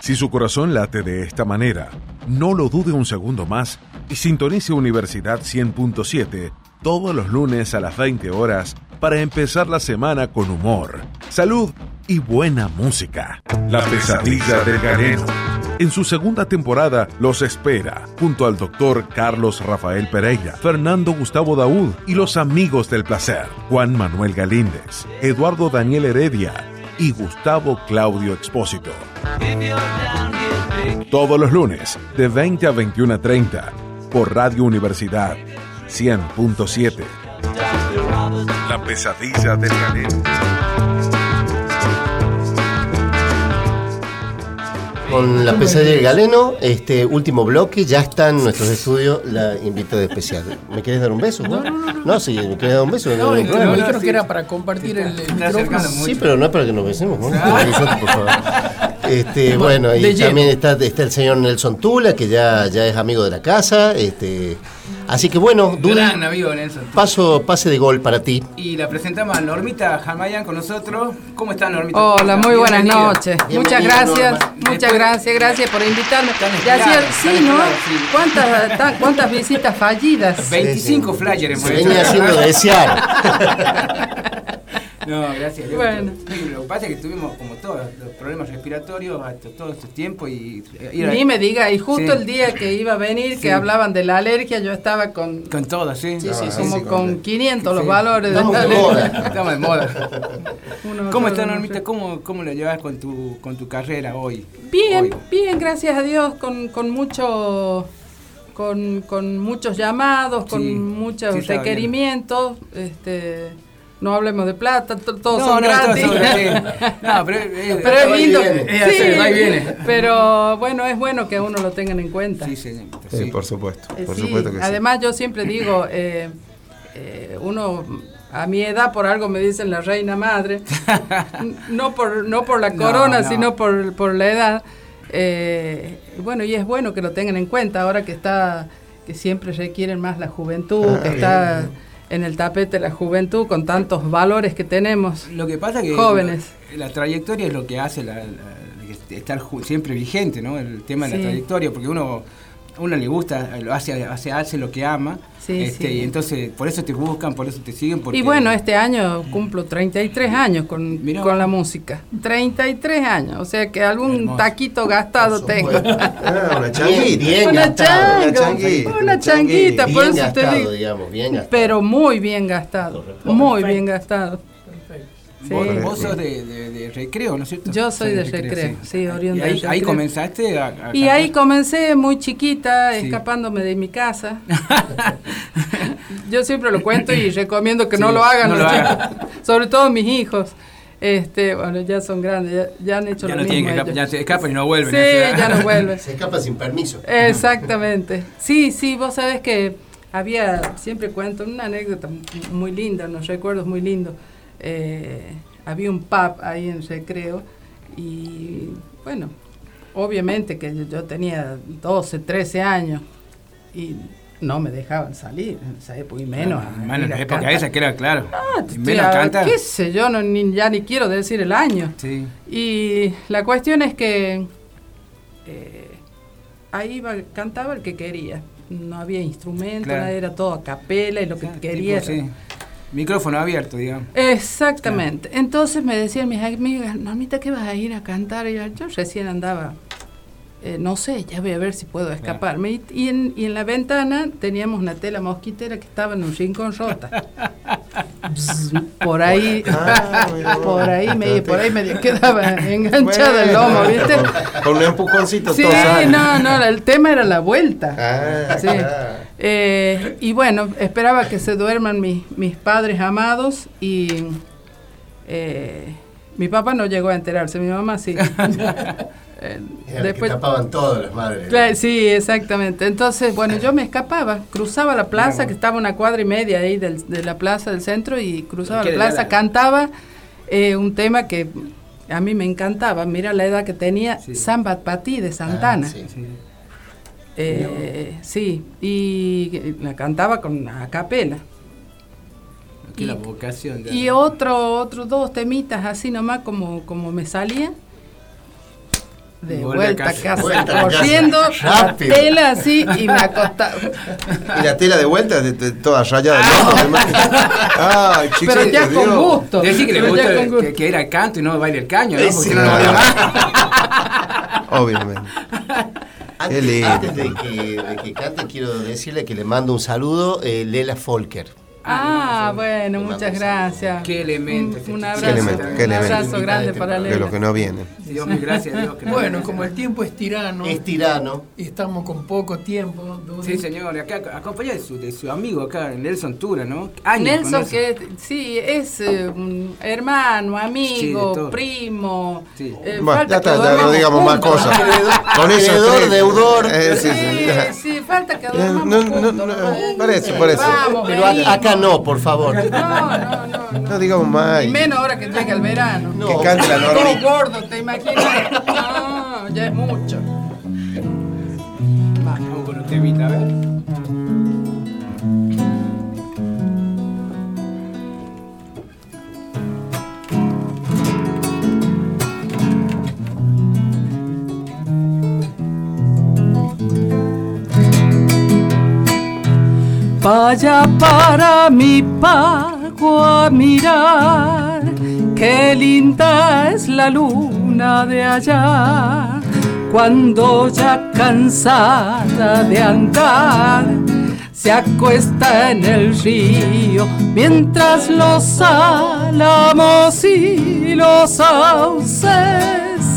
Si su corazón late de esta manera, no lo dude un segundo más y sintonice Universidad 100.7 todos los lunes a las 20 horas para empezar la semana con humor, salud y buena música. La pesadilla del galeno. En su segunda temporada los espera, junto al doctor Carlos Rafael Pereira, Fernando Gustavo Daúd y los amigos del placer, Juan Manuel Galíndez, Eduardo Daniel Heredia y Gustavo Claudio Expósito. Todos los lunes, de 20 a 21 a 30, por Radio Universidad 100.7. La pesadilla del galeno. Con la pesadilla del galeno, este último bloque, ya está en nuestros estudios la invitada especial. ¿Me quieres dar un beso? No, no, no. No, sí, me quieres dar un beso. No, no, no, yo creo que era para compartir el, micrófono. Sí, pero no es para que nos besemos. ¿no? por favor. Este, bueno, y también está, está, el señor Nelson Tula, que ya, ya es amigo de la casa. Este, así que bueno, Gran amigo Nelson. Paso, pase de gol para ti. Y la presentamos a Normita Jamayan con nosotros. ¿Cómo está Normita? Hola, muy buenas noches. Muchas gracias, muchas gracias, gracias por invitarme. Ya sí, ¿no? ¿Cuántas, ¿Cuántas visitas fallidas? 25 flyers Se venía haciendo desear. No, gracias. Bueno. Lo que pasa es que tuvimos como todos los problemas respiratorios todo este tiempo y... Ni me diga, y justo el día que iba a venir, que hablaban de la alergia, yo estaba con... Con todas, sí. Sí, sí, como con 500 los valores Estamos de la moda. Estamos de moda. ¿Cómo está, Normita? ¿Cómo, ¿Cómo lo llevas con tu, con tu carrera hoy? Bien, bien, gracias a Dios, con, con mucho... Con, con muchos llamados, con muchos requerimientos, este no hablemos de plata, todos son gratis. no, pero, es lindo. Sí, pero bueno, es bueno que uno lo tengan en cuenta. Sí, sí, sí. por supuesto. Eh, por supuesto que Además, yo siempre digo, eh, eh, uno a mi edad por algo me dicen la reina madre, no por, no por la corona, sino por, por la edad. bueno, y es bueno que lo tengan en cuenta ahora que está, que siempre requieren más la juventud, que ah, está en el tapete la juventud con tantos valores que tenemos. Lo que pasa que jóvenes. La, trayectoria es lo que hace estar siempre vigente, ¿no? El tema de la trayectoria, porque uno uno le gusta, lo hace, hace, hace lo que ama. este, Y entonces, por eso te buscan, por eso te siguen. Porque... Y bueno, este año cumplo 33 años con, con la música. 33 años, o sea que algún taquito gastado tengo. Ah, una changuita. una, changuita, una changuita, por eso te digo. Digamos, bien gastado. Pero muy bien gastado, muy bien gastado. Vos, sos de, recreo, ¿no es cierto? Yo soy de, recreo, sí, oriunda ahí, ahí, comenzaste a, Y ahí comencé muy chiquita, escapándome de mi casa. Yo siempre lo cuento y recomiendo que no lo hagan, sobre todo mis hijos. Este, bueno, ya son grandes, ya, han hecho ya lo no mismo. Que ya se escapan y no vuelven. Sí, ya no vuelven. Se escapa sin permiso. Exactamente. Sí, sí, vos sabés que había, siempre cuento una anécdota muy linda, unos recuerdos muy lindos. Eh, había un pub ahí en Recreo y, bueno, obviamente que yo tenía 12, 13 años y no me dejaban salir en esa época y menos. en la época esa que era claro. Ah, menos canta. qué sé yo, no, ni, ya ni quiero decir el año. Sí. Y la cuestión es que eh, ahí iba, cantaba el que quería. No había instrumento, era todo a capela y lo que quería. sí. Micrófono abierto, digamos. Exactamente. Entonces me decían mis amigas, mamita, ¿qué vas a ir a cantar? Y yo, yo recién andaba eh, no sé, ya voy a ver si puedo escaparme. Y, en, y, en, la ventana teníamos una tela mosquitera que estaba en un rincón rota. por ahí, ah, por ahí me, por ahí me quedaba enganchada el lomo, ¿viste? Con un empujoncito sí, no, no, el tema era la vuelta. Ah. sí. eh, y bueno, esperaba que se duerman mis, mis padres amados y eh, mi papá no llegó a enterarse, mi mamá sí. Eh, después tapaban todas las madres. sí, exactamente. Entonces, bueno, yo me escapaba, cruzaba la plaza, que estaba una cuadra y media ahí del, de la plaza del centro, y cruzaba la plaza, cantaba eh, un tema que a mí me encantaba. Mira la edad que tenía, Samba Pati de Santana. Ah, sí, eh, sí, y la cantaba con a capela. y, la vocación. y otro, otros dos temitas así nomás como, como me salían de vuelta a casa, corriendo, la tela así y me acostaba. ¿Y la tela de vuelta de, toda rayada? Ah. Ay, Pero ya con gusto. Decir que le gusta que, era el canto y no baile el caño, ¿no? Porque no, Obviamente. Antes, antes de, que, de que cante, quiero decirle que le mando un saludo, eh, Lela Folker. Ah, bueno, muchas gracias. Qué elemento. Un, abrazo, un abrazo grande para Lela. De los que no vienen. Dios, gracias Dios. Que bueno, como el tiempo es tirano. Es tirano. Y estamos con poco tiempo. Sí, señor. Acá acompaña de su, de su amigo acá, Nelson Tura, ¿no? Nelson, que sí, es eh, un hermano, amigo, primo. Sí. Eh, bueno, ya está, ya no digamos más cosas. con eso. deudor. Eh, sí, sí, sí, falta que no, no, no, no, Parece, parece. Pero acá no, por favor. No, no, no. No, digamos más. Y menos ahora que llega el verano. Que cante la Todo gordo, te imaginas. No, ya es mucho. Vamos con un temita, a ver. Vaya para mi pago a mirar, qué linda es la luna de allá, cuando ya cansada de andar, se acuesta en el río, mientras los álamos y los sauces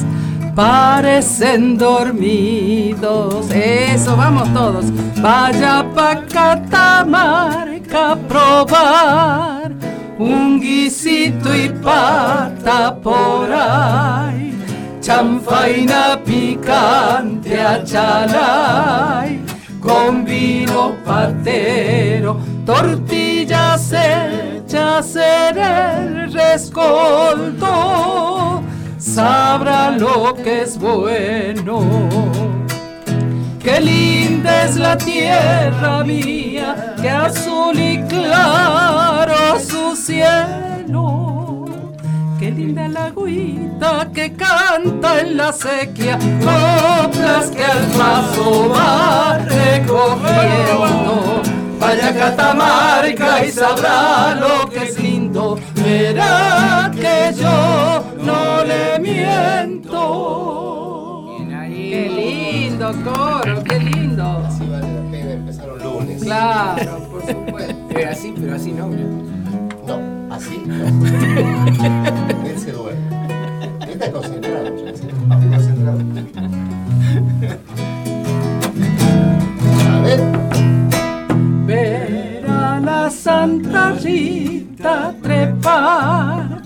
parecen dormidos. Eso, vamos todos. Vaya pa' Catamarca a probar un guisito y pata por ahí. Chanfaina picante a chalay, con vino patero, tortillas hechas en el rescoldo sabrá lo que es bueno. Qué linda es la tierra mía, qué azul y claro su cielo. Qué linda la agüita que canta en la sequía, coplas que al paso va recogiendo. Vaya Catamarca y sabrá lo que es lindo, verá que yo no le miento. Qué lindo coro, qué lindo. Así vale la pena empezar los lunes. Claro, por supuesto. Pero así, pero así no, No, así no. Él se duerme. Está concentrado, Está concentrado. Ver a la Santa Rita trepar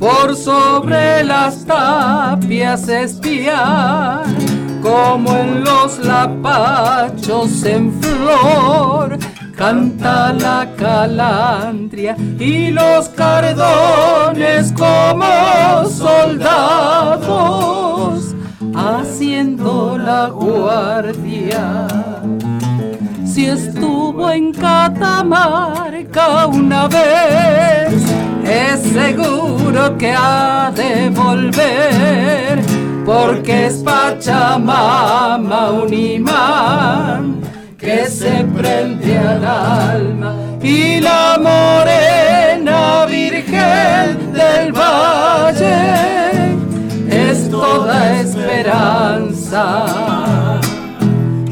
por sobre las tapias espiar, como en los lapachos en flor, canta la calandria y los cardones como soldados haciendo la guardia. Si estuvo en Catamarca una vez, es seguro que ha de volver, porque es Pachamama un imán que se prende al alma y la morena virgen del valle es toda esperanza.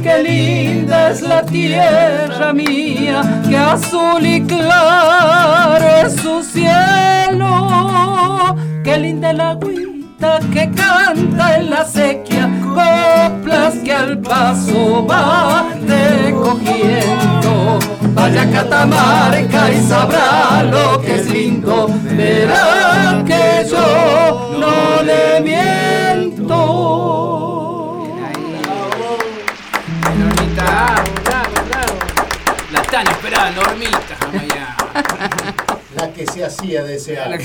Qué linda es la tierra mía, que azul y claro es su cielo. Qué linda la agüita que canta en la sequía coplas que al paso va recogiendo. Vaya a Catamarca y sabrá lo que es lindo, verá que yo no le miento. La están esperando, Normita. La que se hacía desear.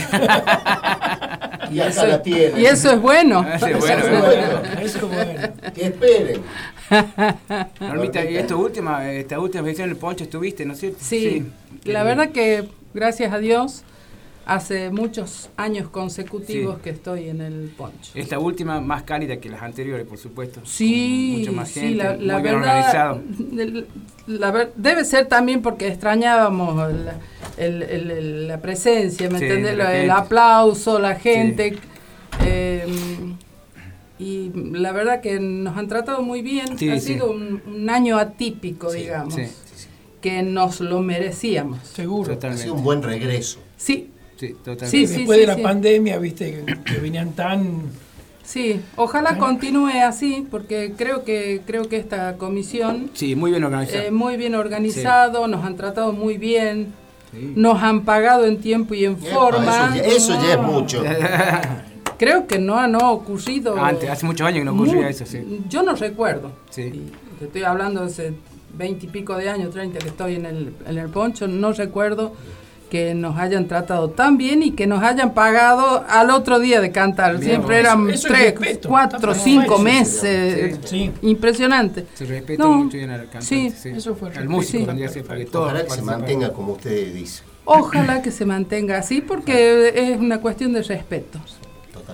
y acá la tiene. Y eso es bueno. Eso es bueno. Eso es bueno. Que esperen. Normita, y esta última, esta última edición del Poncho estuviste, ¿no es cierto? Sí, la verdad que gracias a Dios hace muchos años consecutivos que estoy en el Poncho. Esta última más cálida que las anteriores, por supuesto. Sí, mucho más gente, sí, la, la muy verdad, La, debe ser también porque extrañábamos la, el, el, la presencia, ¿me entiendes? El aplauso, la gente. Eh, y la verdad que nos han tratado muy bien. ha sido un, año atípico, digamos, que nos lo merecíamos. Seguro. Ha sido un buen regreso. Sí. Sí, totalmente. Después de la pandemia, viste, que, venían tan... Sí, ojalá continúe así, porque creo que creo que esta comisión... Sí, muy bien organizado. Eh, muy bien organizado, nos han tratado muy bien, nos han pagado en tiempo y en forma. Eso, ya es mucho. Creo que no, ha ocurrido. Antes, hace muchos años que no ocurría eso, sí. Yo no recuerdo. Sí. estoy hablando hace veinte y pico de años, treinta que estoy en el, en el poncho, no recuerdo que nos hayan tratado tan bien y que nos hayan pagado al otro día de cantar. Siempre eran tres, cuatro, cinco meses. Impresionante. Se respeta mucho bien al cantante. Sí, eso fue al músico Ojalá que se mantenga como usted dice. Ojalá que se mantenga así porque es una cuestión de respeto.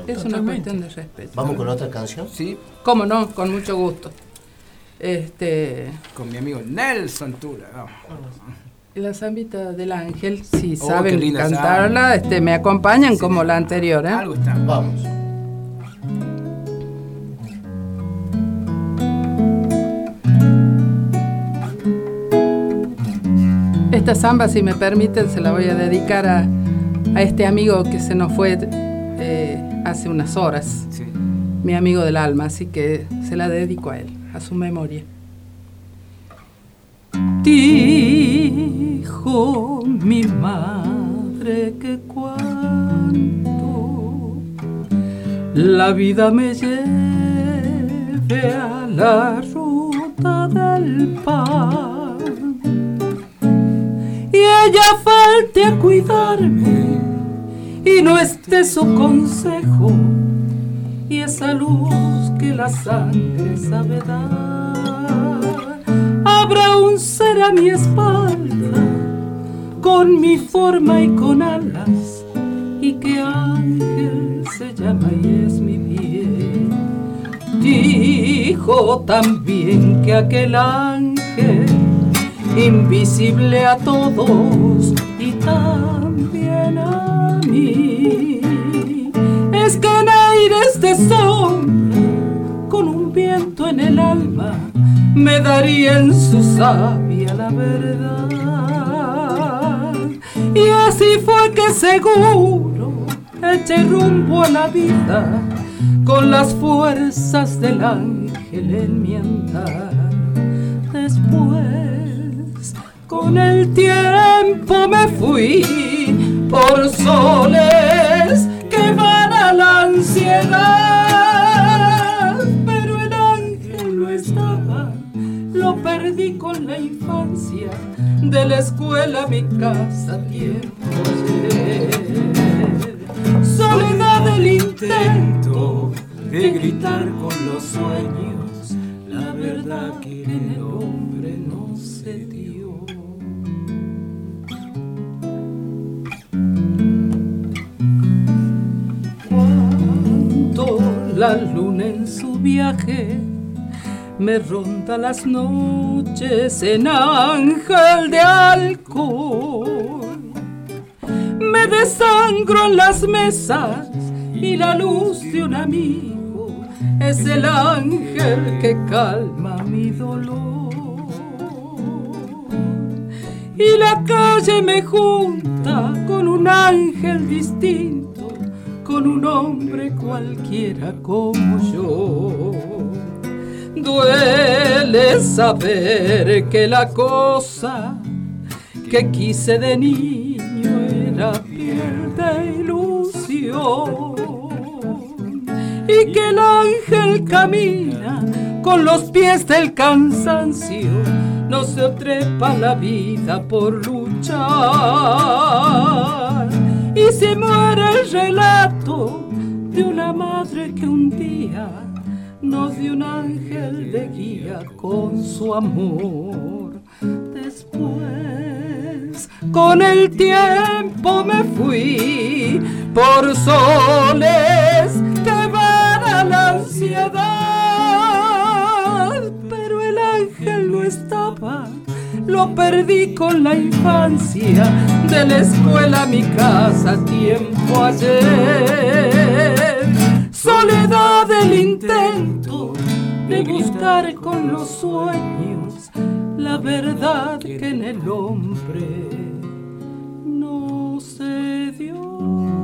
Es una cuestión de respeto. ¿Vamos con otra canción? Sí. ¿Cómo no? Con mucho gusto. Este... Con mi amigo Nelson Tula. La zambita del ángel, si oh, saben cantarla, este, me acompañan como la anterior. ¿eh? Algo está. Vamos. Esta samba, si me permiten, se la voy a dedicar a, a este amigo que se nos fue eh, hace unas horas. Mi amigo del alma, así que se la dedico a él, a su memoria. Dijo mi madre que cuando la vida me lleve a la ruta del pan y ella falte a cuidarme y no esté su consejo y esa luz que la sangre sabe dar habrá un ser a mi espalda, con mi forma y con alas, y que ángel se llama y es mi bien. Dijo también que aquel ángel, invisible a todos y también a mí, es que en aires de sombra, con un viento en el alma, me daría en su sabia la verdad. Y así fue que seguro eché rumbo a la vida con las fuerzas del ángel en mi andar. Después, con el tiempo me fui por soles que para la ansiedad, pero el ángel no estaba, lo perdí con la infancia, de la escuela a mi casa tiempo Soledad del intento de gritar con los sueños, la verdad que el hombre no se dio. Cuando la luna en su viaje me ronda las noches en ángel de alcohol. Me desangro en las mesas y la luz de un amigo es el ángel que calma mi dolor. Y la calle me junta con un ángel distinto, con un hombre cualquiera como yo. Duele saber que la cosa que quise de niño era piel de ilusión y que el ángel camina con los pies del cansancio, no se trepa la vida por luchar. Y se muere el relato de una madre que un día nos dio un ángel de guía con su amor. Después, con el tiempo me fui por soles que la ansiedad, pero el ángel no estaba, lo perdí con la infancia, de la escuela a mi casa tiempo ayer. Soledad del intento de buscar con los sueños la verdad que en el hombre no se dio. Muchas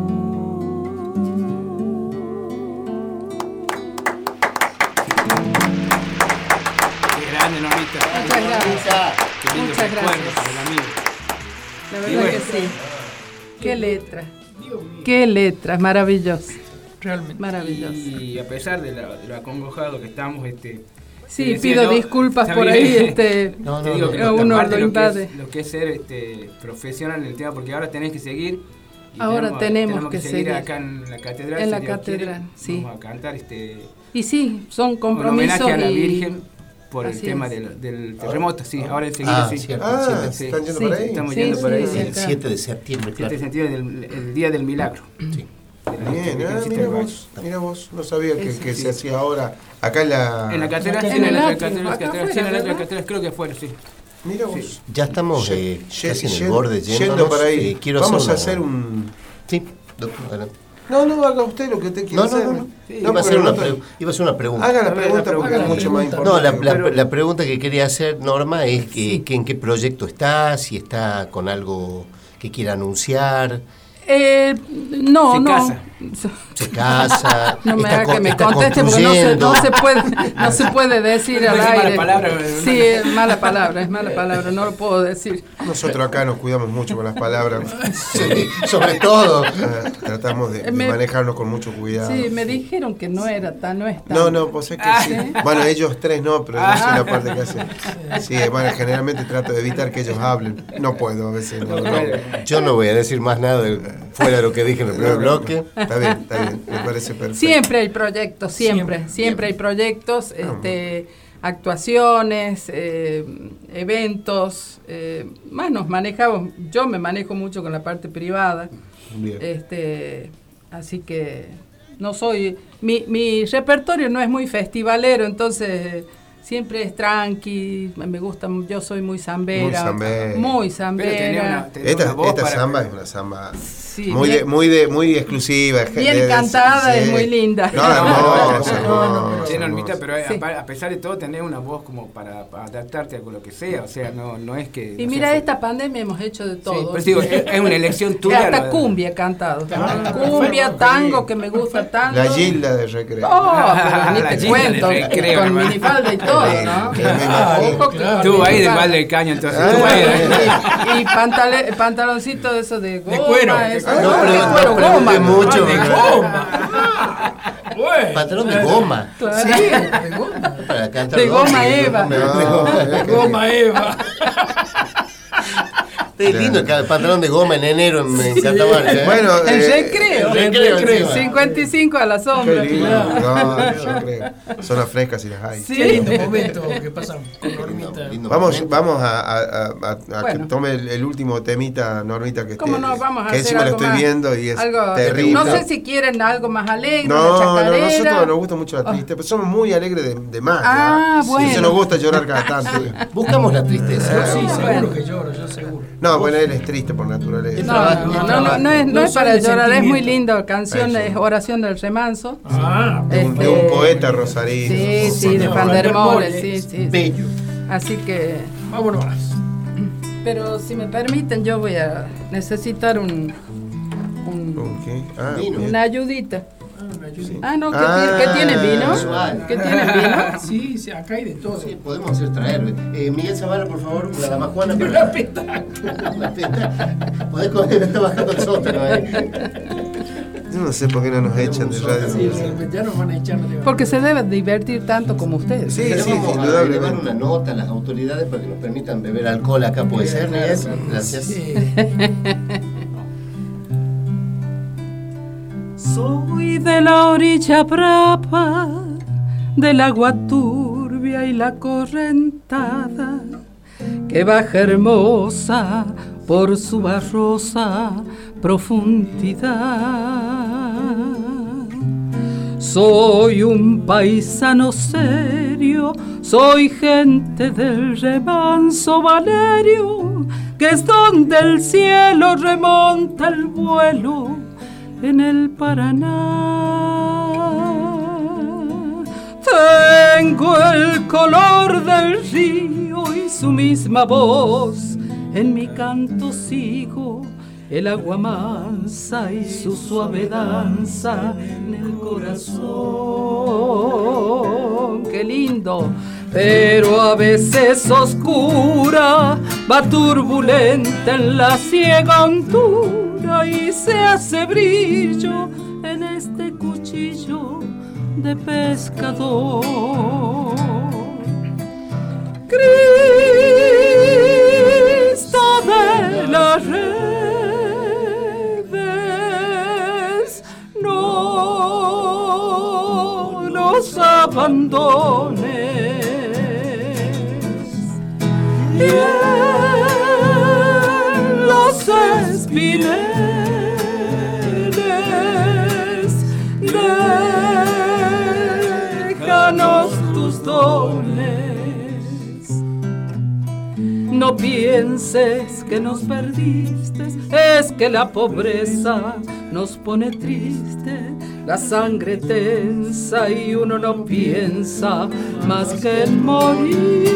gracias. Muchas gracias. La verdad que sí. Qué letra. Qué letra, maravilloso. Realmente. Maravilloso. Y, a pesar de lo, acongojado que estamos, este. Sí, pido disculpas por ahí, este, no, no, digo que uno lo, invade. Lo que, es, ser este, profesional en el tema, porque ahora tenés que seguir. Ahora tenemos, que, seguir, acá en la catedral. En la catedral, sí. Vamos a cantar este. Y sí, son compromisos. homenaje a la Virgen por el tema del, del, terremoto, sí, ahora enseguida ah, sí. Cierto, ah, sí. ¿están yendo por ahí? Estamos yendo por ahí. el 7 de septiembre, claro. El 7 de septiembre, el, el Día del Milagro. Sí. Bien, ah, mira vos, mira vos, no sabía que, que se hacía ahora acá en la... En la catedral, en la catedral, creo que afuera, sí. Mira vos. Ya estamos eh, casi en el borde, yendo para ahí. Eh, quiero Vamos a hacer un... Sí, doctor, adelante. No, no, haga usted lo que usted quiera hacer. No, no, iba, a ser una iba a ser una pregunta. Haga la pregunta porque es mucho más importante. No, la, la, pregunta que quería hacer, Norma, es que, que, en qué proyecto está, si está con algo que quiera anunciar. Eh, no, se no. Casa. Se casa. No me haga que me conteste porque no se, no se, puede, no se puede decir al aire. Mala palabra, sí, es mala palabra, es mala palabra, no lo puedo decir. Nosotros acá nos cuidamos mucho con las palabras. Sí, sobre todo. Ah, tratamos de, manejarnos con mucho cuidado. Sí, me dijeron que no era tan, no es tan. No, no, pues es que ah, sí. Bueno, ellos tres no, pero yo soy la parte que hace. Sí, bueno, generalmente trato de evitar que ellos hablen. No puedo a veces. No, Yo no voy a decir más nada fuera de lo que dije en el primer bloque. Está bien, está bien, me parece perfecto. Siempre hay proyectos, siempre, siempre, hay proyectos, este, actuaciones, eh, eventos, eh, más nos manejamos, yo me manejo mucho con la parte privada, este, así que no soy, mi, mi repertorio no es muy festivalero, entonces siempre es tranqui, me gusta, yo soy muy zambera. Muy zambera. esta, samba es una samba muy, de, muy, de, muy exclusiva. Bien cantada, es muy linda. No, hermosa, no, no, pero a pesar de todo tenés una voz como para, adaptarte a lo que sea, o sea, no, no es que... Y mira, esta pandemia hemos hecho de todo. Pero digo, es, una elección tuya. Hasta cumbia cantado. Cumbia, tango, que me gusta tanto. La Gilda de Recreo. Oh, pero ni te cuento, con minifalda y todo, ¿no? Tú ahí de mal del caño, entonces. Y pantaloncito de eso de De cuero. No, pero, no mucho. De goma. Pantalón de goma. Sí, de goma. Para cantar de goma Eva. De goma Eva. Qué lindo el pantalón de goma en enero en, en Catamarca. ¿eh? Bueno, en eh, recreo. En recreo. 55 a la sombra. Qué lindo. No, yo creo. Son las frescas y las hay. Sí. Qué lindo momento que pasamos con Normita. Vamos, vamos a, a, a, a que tome el, el, último temita, Normita, que, ¿Cómo no? Vamos a que encima lo estoy más, viendo y es terrible. No sé si quieren algo más alegre, no, no, nosotros nos gusta mucho la tristeza, oh. pero somos muy alegres de, de más. Ah, ¿ya? bueno. Eso nos gusta llorar cada tanto. Buscamos la tristeza. sí, seguro que lloro, yo seguro. No, bueno, él es triste por naturaleza. No, no, no, no, es, no es para llorar, es muy lindo. Canción es Oración del Remanso. Ah, de, un, de un poeta rosarino. Sí, sí, de Pandermole, sí, sí. Bello. Así que. Vámonos. Pero si me permiten, yo voy a necesitar un. un ah, una ayudita. Ah, no, ¿qué, ah, ¿qué tiene vino? ¿Qué tiene vino? Sí, sí, acá hay de todo. Sí, podemos hacer traer. Eh, Miguel Zavala, por favor, una damajuana. Pero... Una peta. una peta. Podés coger, está bajando el sótano ahí. Yo no sé por qué no nos echan de radio. Sí, ya nos van a echar de Porque se debe divertir tanto como ustedes. Sí, sí, vamos a llevar una nota a las autoridades para que nos permitan beber alcohol acá, ¿puede ser, Miguel? Gracias. Sí. De la orilla brava, del agua turbia y la correntada, que baja hermosa por su barrosa profundidad. Soy un paisano serio, soy gente del remanso Valerio, que es donde el cielo remonta el vuelo en el Paraná. Tengo el color del río y su misma voz, en mi canto sigo el agua mansa y su suave danza en el corazón. ¡Qué lindo! Pero a veces oscura, va turbulenta en la ciega hondura y se hace brillo en este cuchillo de pescador. Cristo de la redes, no nos abandones y en los espineles déjanos tus dones. No pienses que nos perdiste es que la pobreza nos pone triste. La sangre tensa y uno no piensa más que en morir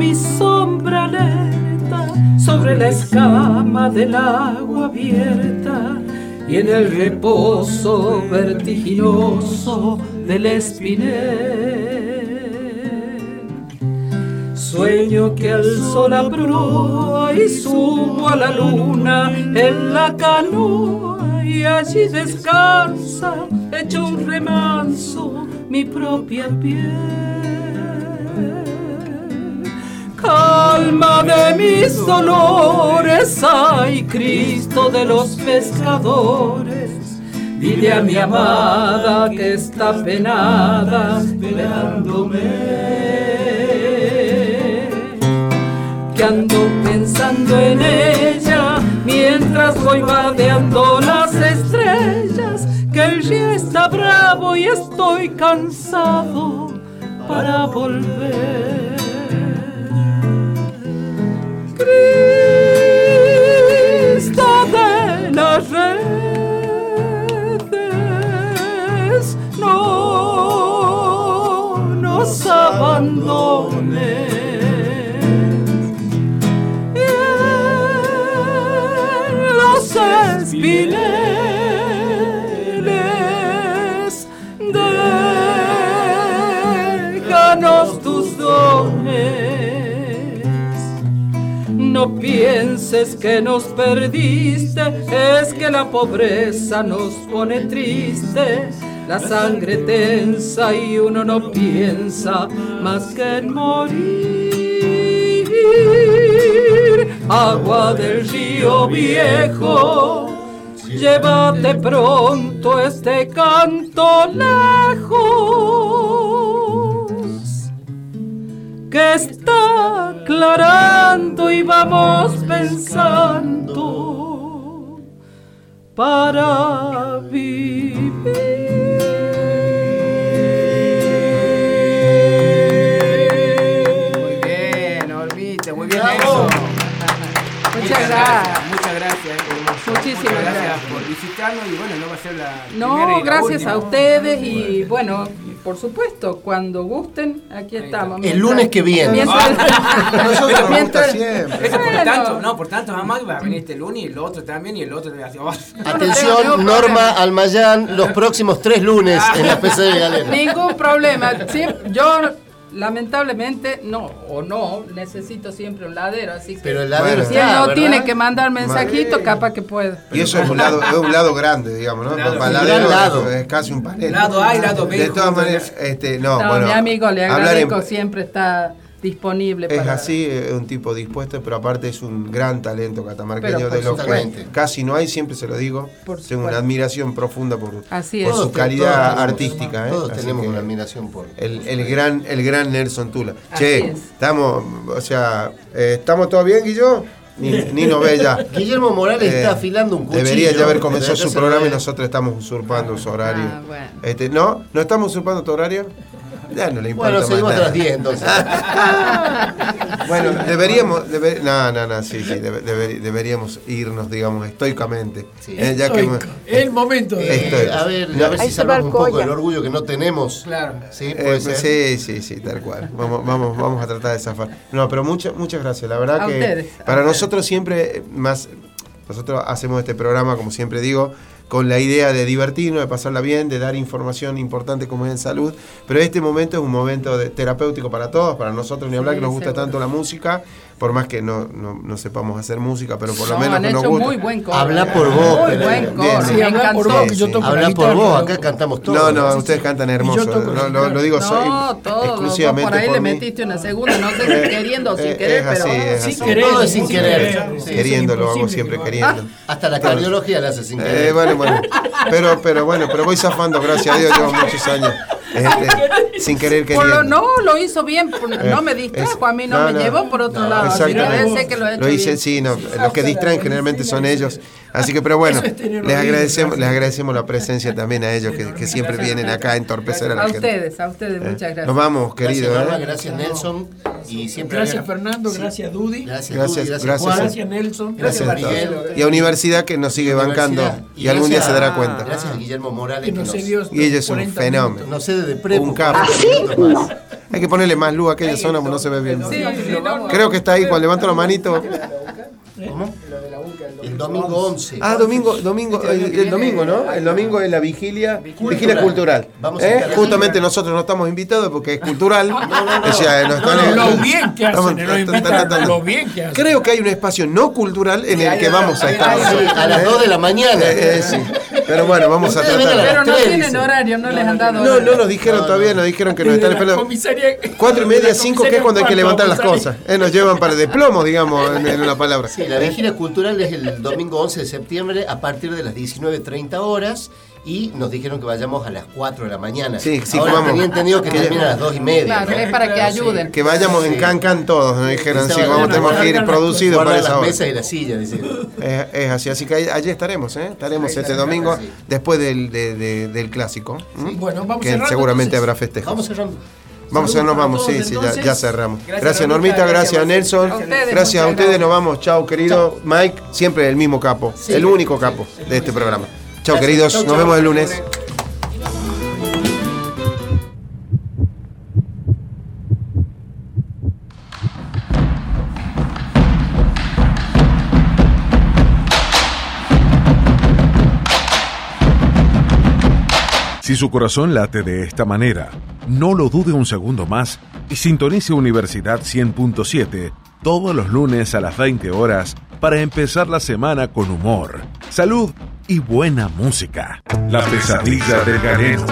Mi sombra alerta sobre la escama del agua abierta y en el reposo vertiginoso del espinel. Sueño que alzo la proa y subo a la luna en la canoa y allí descansa, hecho un remanso, mi propia piel calma de mis dolores, ay Cristo de los pescadores. Dile a mi amada que está penada esperándome. Que ando pensando en ella mientras voy vadeando las estrellas. Que el río está bravo y estoy cansado para volver. abandones. Y en los espineles, déjanos tus dones. No pienses que nos perdiste, es que la pobreza nos pone tristes la sangre tensa y uno no piensa más que en morir. Agua del río viejo, llévate pronto este canto lejos, que está aclarando y vamos pensando para vivir. Gracias. Muchas gracias. Muchísimas gracias. por visitarnos y bueno, no va a ser la No, gracias a ustedes y bueno, por supuesto, cuando gusten, aquí estamos. El lunes que viene. Mientras, Nosotros mientras, siempre. Eso por tanto, no, por tanto, mamá va a venir este lunes y el otro también y el otro Atención, Norma Almayán, los próximos tres lunes en la PC de Galera. Ningún problema. Sí, yo lamentablemente no o no necesito siempre un ladero así que pero el ladero si él no tiene que mandar mensajito capaz que puede y eso es un lado es un lado grande digamos no lado, ladero, lado. es casi un panel lado A y lado B de todas maneras este no, no bueno mi amigo le agradezco siempre está disponible es así es un tipo dispuesto pero aparte es un gran talento catamarqueño de los que casi no hay siempre se lo digo tengo una admiración profunda por, por su calidad artística todos, tenemos una admiración por el, el gran el gran Nelson Tula che estamos o sea eh, estamos todos bien Guillo ni, ni no ve ya. Guillermo Morales está afilando un cuchillo. Debería ya haber comenzado su programa y nosotros estamos usurpando su horario. Ah, bueno. este, ¿No? ¿No estamos usurpando tu horario? Ya no le importa. Bueno, seguimos hasta las 10 entonces. bueno, deberíamos. no, no, no, sí, sí. deberíamos irnos, digamos, estoicamente. Sí, eh, ya que, el momento. Eh, a ver, a ver si salvamos un poco del orgullo que no tenemos. Claro. Sí, eh, sí, sí, sí, tal cual. Vamos, vamos, vamos a tratar de zafar. No, pero muchas, muchas gracias. La verdad que para nosotros siempre más. Nosotros hacemos este programa, como siempre digo, con la idea de divertirnos, de pasarla bien, de dar información importante como es en salud. Pero este momento es un momento terapéutico para todos, para nosotros, ni hablar que nos gusta tanto la música por más que no, no, no, sepamos hacer música, pero por lo menos han que nos hecho Muy buen coro, habla por vos. Muy buen coro. Sí, habla por vos, yo toco Habla por vos, acá cantamos todos. No, no, ustedes cantan hermoso. Lo, lo, digo soy todo, exclusivamente por ahí le metiste una segunda, no sé si eh, queriendo o sin eh, querer, pero es sin querer, todo es sin querer. Queriendo lo hago siempre queriendo. Hasta la cardiología la hace sin querer. Eh, bueno, bueno. Pero pero bueno, pero voy zafando, gracias a Dios, llevo muchos años. Este, sin querer queriendo. no, lo hizo bien, no me distrajo, a mí no, me llevó por otro lado. Exactamente. Que lo, he hecho lo hice, sí, no, los que distraen generalmente son ellos. Así que, pero bueno, les agradecemos, les agradecemos la presencia también a ellos que, que siempre vienen acá a entorpecer a la gente. A ustedes, a ustedes, muchas gracias. Nos vamos, querido. Gracias, ¿eh? gracias Nelson. Y siempre gracias Fernando, gracias Dudy. Gracias, gracias, Dudy, gracias, gracias, Nelson. Gracias, a Miguel. Y a Universidad que nos sigue bancando y, algún día se dará cuenta. Gracias a Guillermo Morales. Que nos, y ella es un fenómeno. No sé de pre Un capo. Hay que ponerle más luz a aquella zona porque no se ve bien. Creo que está ahí, cuando levanto la manito. ¿Cómo? Domingo 11. Ah, domingo, domingo, el, domingo, ¿no? El domingo es la vigilia, vigilia cultural. ¿Eh? Justamente nosotros no estamos invitados porque es cultural. lo bien que hacen, lo bien que hacen. Creo que hay un espacio no cultural en el que vamos a estar. A las 2 de la mañana. Eh, eh, sí. Pero bueno, vamos a tratar. Pero no tienen horario, no les han dado. No, no nos dijeron todavía, nos dijeron que nos están esperando. Cuatro y media, cinco, que es cuando hay que levantar las cosas. nos llevan para de plomo, digamos, en, una palabra. Sí, la vigilia cultural es el domingo 11 de septiembre a partir de las 19.30 horas y nos dijeron que vayamos a las 4 de la mañana. Sí, sí, Ahora tenía entendido que termina a las 2 y media. Claro, es para que ayuden. Que vayamos en can can todos, nos dijeron, sí, vamos, tenemos que ir producidos para esa hora. mesas y la silla, es, es, así, así que allí estaremos, ¿eh? Estaremos este domingo después del, de, del clásico. Bueno, vamos Que seguramente habrá festejos. Vamos cerrando. Vamos, nos vamos, sí, sí, ya, ya, cerramos. Gracias, Normita, gracias, Nelson. gracias a ustedes, nos vamos. Chao, querido Mike, siempre el mismo capo, el único capo de este programa. Chao, queridos, nos vemos el lunes. Si su corazón late de esta manera, no lo dude un segundo más y sintonice Universidad 100.7 todos los lunes a las 20 horas para empezar la semana con humor, salud y buena música. La pesadilla del galeno.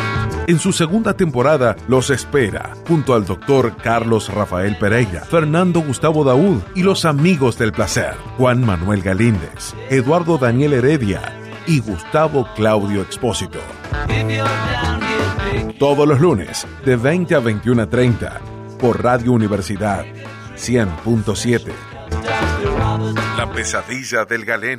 En su segunda temporada los espera, junto al doctor Carlos Rafael Pereira, Fernando Gustavo Daúd y los amigos del placer, Juan Manuel Galíndez, Eduardo Daniel Heredia y Gustavo Claudio Expósito. Todos los lunes, de 20 a 21 a 30, por Radio Universidad 100.7. La pesadilla del galeno.